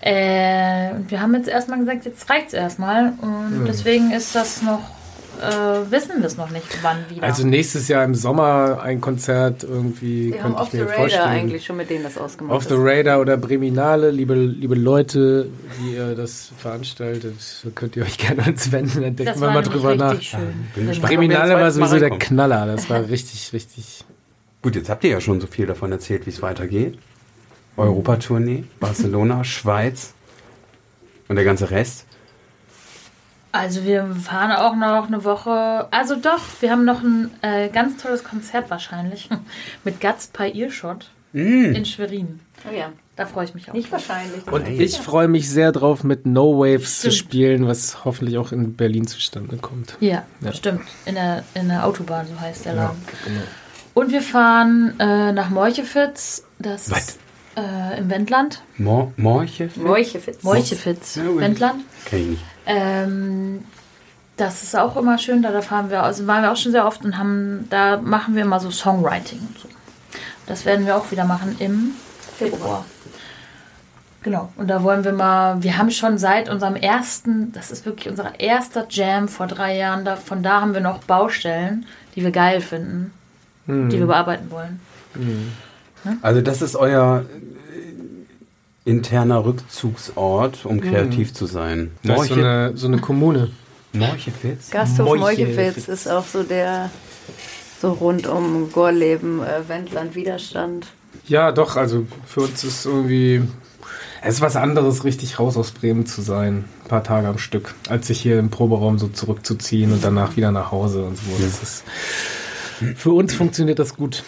Äh, und wir haben jetzt erstmal gesagt, jetzt reicht's erstmal. Und deswegen ist das noch äh, wissen wir es noch nicht, wann wieder. Also nächstes Jahr im Sommer ein Konzert irgendwie Wir haben könnte Off ich the mir Radar vorstellen. eigentlich schon mit denen das ausgemacht. Off the. Radar oder Breminale, liebe, liebe Leute, die ihr das veranstaltet, könnt ihr euch gerne an uns wenden, dann denken das wir war mal drüber nach. richtig schön. Breminale. war sowieso der. Knaller, das war richtig, richtig. Gut, jetzt habt ihr ja schon so viel davon erzählt, wie es weitergeht. Europatournee, Barcelona, Schweiz und der ganze Rest. Also wir fahren auch noch eine Woche. Also doch, wir haben noch ein äh, ganz tolles Konzert wahrscheinlich mit Guts bei Earshot in Schwerin. Oh ja. Da freue ich mich auch. Nicht wahrscheinlich. Und ich freue mich sehr drauf, mit No Waves zu Stimmt. spielen, was hoffentlich auch in Berlin zustande kommt. Ja, Ja. stimmt. In der, in der Autobahn, so heißt der Laden. genau. Und wir fahren äh, nach Morchefitz, das ist äh, im Wendland. Mor. Morchefitz, gut. Wendland. Nicht. Ähm, das ist auch immer schön, da, da fahren wir, also waren wir auch schon sehr oft und haben, da machen wir immer so Songwriting und so. Das werden wir auch wieder machen im Februar. Genau, und da wollen wir mal, wir haben schon seit unserem ersten, das ist wirklich unser erster Jam vor drei Jahren, da, von da haben wir noch Baustellen, die wir geil finden, die wir bearbeiten wollen. Also das ist euer äh, interner Rückzugsort, um kreativ zu sein. Das ist so eine, so eine Kommune. Morchefitz? Gasthof. Meuchefitz ist auch so der, so rund um Gorleben, äh, Wendland, Widerstand. Ja, doch, also für uns ist irgendwie. Es ist was anderes, richtig raus aus Bremen zu sein, ein paar Tage am Stück, als sich hier im Proberaum so zurückzuziehen und danach wieder nach Hause und so. Das ist, für uns funktioniert das gut.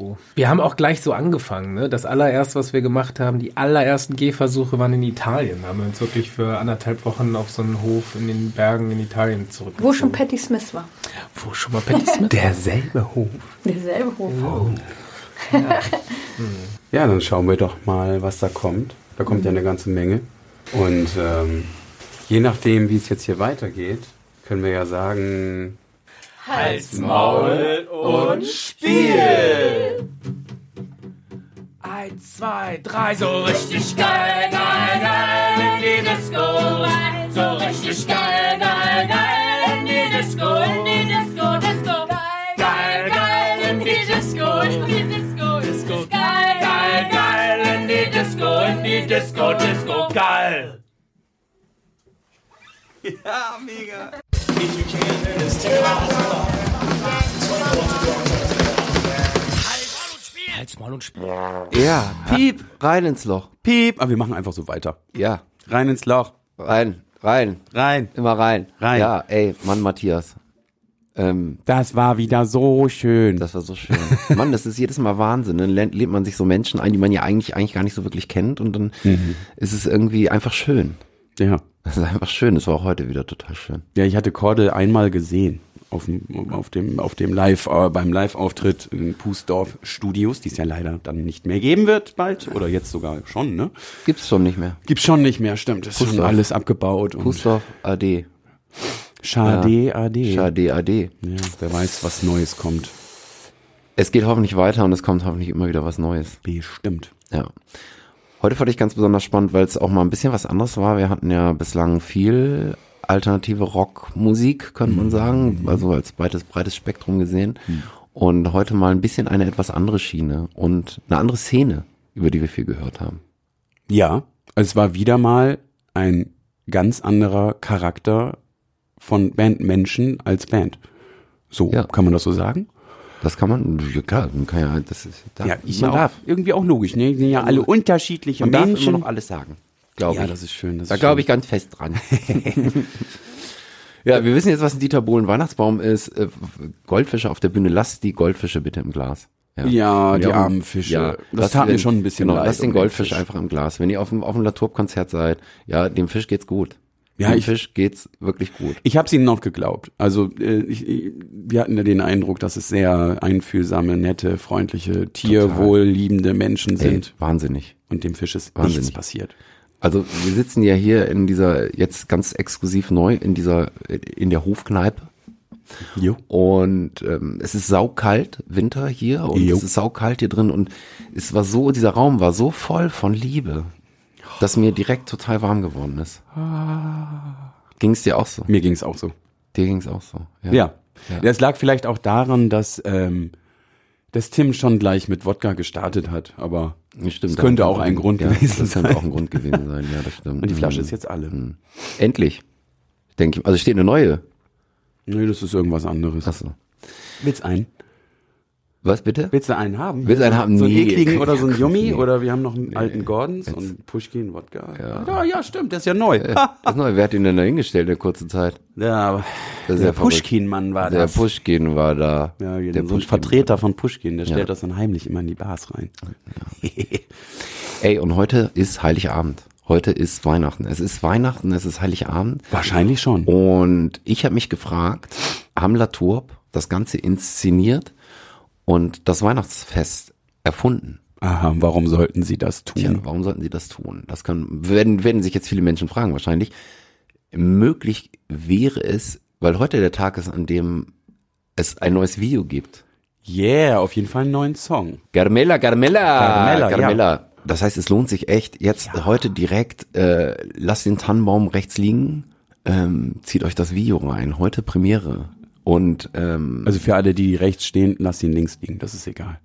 So. Wir haben auch gleich so angefangen. Ne? Das allererste, was wir gemacht haben, die allerersten Gehversuche waren in Italien. Da haben wir uns wirklich für anderthalb Wochen auf so einen Hof in den Bergen in Italien zurückgezogen. Wo schon Patti Smith war. Wo schon mal Patti Smith? Derselbe Hof. Derselbe Hof. Ja, dann schauen wir doch mal, was da kommt. Da kommt ja eine ganze Menge. Und ähm, je nachdem, wie es jetzt hier weitergeht, können wir ja sagen... Hals, Maul und Spiel! Eins, zwei, drei, so richtig geil, geil, geil in die Disco rein. So richtig geil, geil, geil in die Disco, in die Disco, Disco. Geil, geil in die Disco, in die Disco, Disco. Geil, geil, geil in die Disco, in die Disco, Disco. Geil. Ja, piep, rein ins Loch. Piep! Aber wir machen einfach so weiter. Ja, Rein ins Loch. rein, rein, Rein. immer rein. Rein. Ja, ey, Mann, Matthias. Ähm, Das war wieder so schön. das war so schön. Mann, das ist jedes Mal Wahnsinn. Dann lernt, lebt man sich so Menschen ein, die man ja eigentlich, eigentlich gar nicht so wirklich kennt und dann ist es irgendwie einfach schön. Ja. Das ist einfach schön. Das war auch heute wieder total schön. Ja, ich hatte Cordel einmal gesehen. Auf dem, auf dem, auf dem Live, äh, beim Live-Auftritt in Pusdorf Studios, die es ja leider dann nicht mehr geben wird bald. Oder jetzt sogar schon, ne? Gibt's schon nicht mehr. Gibt's schon nicht mehr, stimmt. Ist schon alles abgebaut. und Pusdorf AD. Schade, AD. Schade AD. Ja, wer weiß, was Neues kommt. Es geht hoffentlich weiter und es kommt hoffentlich immer wieder was Neues. Bestimmt. Ja. Heute fand ich ganz besonders spannend, weil es auch mal ein bisschen was anderes war. Wir hatten ja bislang viel alternative Rockmusik, könnte man sagen, also als breites, breites Spektrum gesehen. Und heute mal ein bisschen eine etwas andere Schiene und eine andere Szene, über die wir viel gehört haben. Ja, es war wieder mal ein ganz anderer Charakter von Bandmenschen als Band. So, Ja. kann man das so sagen? Das kann man, ja, klar, man kann ja, das ist, darf, ja, ist man ja auch darf. irgendwie auch logisch, ne? Die sind ja alle unterschiedliche Man darf Menschen. immer noch alles sagen, glaube ja, ich. das ist schön. Das Da glaube ich ganz fest dran. ja, wir wissen jetzt, was ein Dieter Bohlen Weihnachtsbaum ist. Äh, Goldfische auf der Bühne. Lasst die Goldfische bitte im Glas. Ja, Wenn die armen Fische. Ja, das lasst tat mir den- schon ein bisschen genau, leid. Lasst den Goldfisch Fisch. einfach im Glas. Wenn ihr auf dem, auf dem Latour-Konzert seid, ja, dem Fisch geht's gut. Ja, dem ich- Fisch geht's wirklich gut. Ich habe es ihnen noch geglaubt. Also äh, ich, ich, wir hatten ja den Eindruck, dass es sehr einfühlsame, nette, freundliche, tierwohlliebende Menschen Ey, sind. wahnsinnig. Und dem Fisch ist Wahnsinnig. nichts passiert. Also wir sitzen ja hier in dieser, jetzt ganz exklusiv neu, in dieser, in der Hofkneipe. Jo. Und ähm, es ist saukalt, Winter hier und Jo. es ist saukalt hier drin und es war so, dieser Raum war so voll von Liebe, dass mir direkt total warm geworden ist. Ging es dir auch so? Mir ging's auch so. Dir ging's auch so. Ja. Ja. Das lag vielleicht auch daran, dass, ähm, dass Tim schon gleich mit Wodka gestartet hat, aber Stimmt, Das könnte auch ein Grund ja, gewesen das könnte sein. auch ein Grund gewesen sein, ja, das stimmt. und die Flasche Mhm. ist jetzt alle. Endlich. Denke ich. Also steht eine neue. Nee, das ist irgendwas anderes. Achso. Willst einen? Was bitte? Willst du einen haben? Willst du einen haben? So einen Nee, ekligen oder so einen Yummy? nee. Oder wir haben noch einen alten Gordons und Pushkin Wodka. Ja. ja, ja, stimmt, der ist ja neu. Das ist neu. Wer hat ihn denn da hingestellt in der kurzen Zeit? Ja, aber der ja verrückt. Pushkin-Mann war Der das. Pushkin war da. ja, der der so ein Pushkin. Vertreter von Pushkin, der stellt Ja. das dann heimlich immer in die Bars rein. Ey, und heute ist Heiligabend. Heute ist Weihnachten. Es ist Weihnachten, es ist Heiligabend. Wahrscheinlich schon. Und ich habe mich gefragt, haben Latourp das Ganze inszeniert und das Weihnachtsfest erfunden? Aha, warum sollten sie das tun? Tja, warum sollten sie das tun? Das können, werden, werden sich jetzt viele Menschen fragen wahrscheinlich. Möglich wäre es, weil heute der Tag ist, an dem es ein neues Video gibt. Yeah, auf jeden Fall einen neuen Song. Carmella, Carmella, Carmella, Carmella. Das heißt, es lohnt sich echt jetzt heute direkt, äh, lasst den Tannenbaum rechts liegen, ähm, zieht euch das Video rein. Heute Premiere. Und ähm, Also für alle, die rechts stehen, lasst ihn links liegen, das ist egal.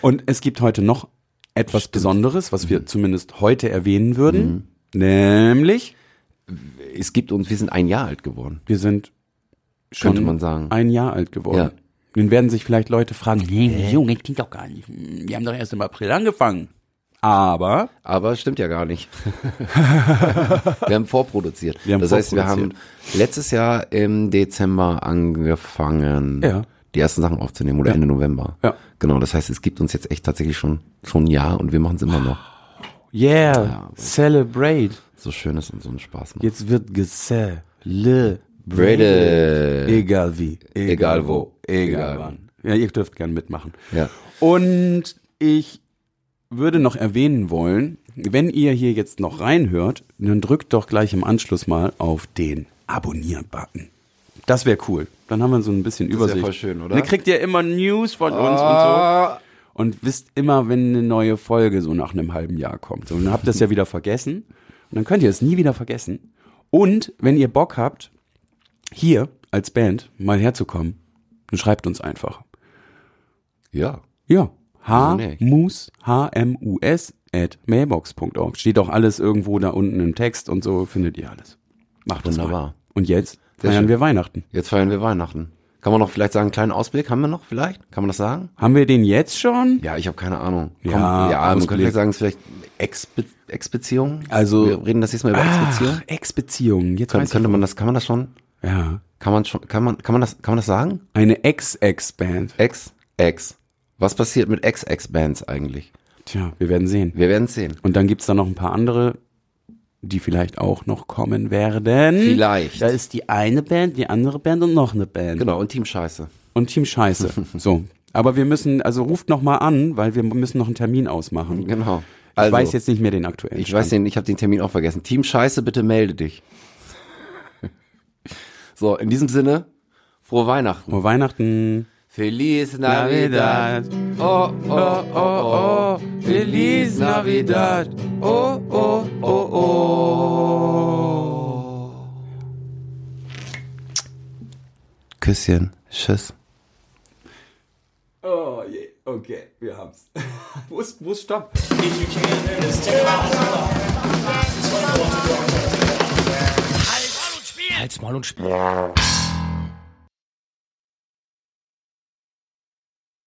Und es gibt heute noch etwas Besonderes, was Mhm. wir zumindest heute erwähnen würden. Nämlich, es gibt uns, wir sind ein Jahr alt geworden. wir sind schon Könnte man sagen. ein Jahr alt geworden. Ja. Nun werden sich vielleicht Leute fragen, nee, Junge, klingt doch gar nicht. Wir haben doch erst im April angefangen. Aber Aber stimmt ja gar nicht. wir haben vorproduziert. Wir haben das heißt, wir haben letztes Jahr im Dezember angefangen, Ja. die ersten Sachen aufzunehmen oder Ja. Ende November. Ja. Genau, das heißt, es gibt uns jetzt echt tatsächlich schon, schon ein Jahr und wir machen es immer noch. yeah, Ja. celebrate. So schön ist und so einen Spaß macht. Jetzt wird gecelebrated. Brede. Egal wie. Egal wo. Egal Egal wann. Ja, ihr dürft gern mitmachen. Ja. Und ich würde noch erwähnen wollen, wenn ihr hier jetzt noch reinhört, dann drückt doch gleich im Anschluss mal auf den Abonnieren-Button. Das wäre cool. Dann haben wir so ein bisschen wär Übersicht. voll schön, oder? Dann kriegt ihr immer News von uns und so. Und wisst immer, wenn eine neue Folge so nach einem halben Jahr kommt. So, dann habt ihr es ja wieder vergessen. Und dann könnt ihr es nie wieder vergessen. Und wenn ihr Bock habt, hier als Band mal herzukommen, dann schreibt uns einfach. Ja. Ja. H-mus, H-M-U-S, at mailbox.org. Steht auch alles irgendwo da unten im Text und so findet ihr alles. Macht. Wunderbar. Und jetzt feiern schön. wir Weihnachten. Jetzt feiern wir Weihnachten. Kann man noch vielleicht sagen, einen kleinen Ausblick? Haben wir noch vielleicht? Kann man das sagen? Haben wir den jetzt schon? Ja, ich habe keine Ahnung. Ja, Komm, ja man könnte vielleicht sagen, es ist vielleicht Ex-Be Ex-Beziehung. Also- wir reden das jetzt mal über Ex-Beziehung. Ach, Ex-Beziehung. Jetzt Könnte, weiß könnte man das, kann man das schon? Ja. Kann man schon, kann man, kann man das, kann man das sagen? Eine Ex-Ex-Band. Ex, Ex. Was passiert mit Ex-Ex-Bands eigentlich? Tja, wir werden sehen. Wir werden sehen. Und dann gibt's da noch ein paar andere, die vielleicht auch noch kommen werden. Vielleicht. Da ist die eine Band, die andere Band und noch eine Band. Genau, und Team Scheiße. Und Team Scheiße. so. Aber wir müssen, also ruft noch mal an, weil wir müssen noch einen Termin ausmachen. Genau. Ich Also, weiß jetzt nicht mehr den aktuellen. ich weiß den, ich habe den Termin auch vergessen. Team Scheiße, bitte melde dich. so, in diesem Sinne, frohe Weihnachten. Vor Weihnachten. Feliz Navidad. Oh, oh, oh, oh. Feliz Navidad. Oh, oh, oh, oh. Küsschen. Tschüss. Oh je, okay, wir haben's. wo ist, wo ist Stopp? Halt's Maul und Spiel.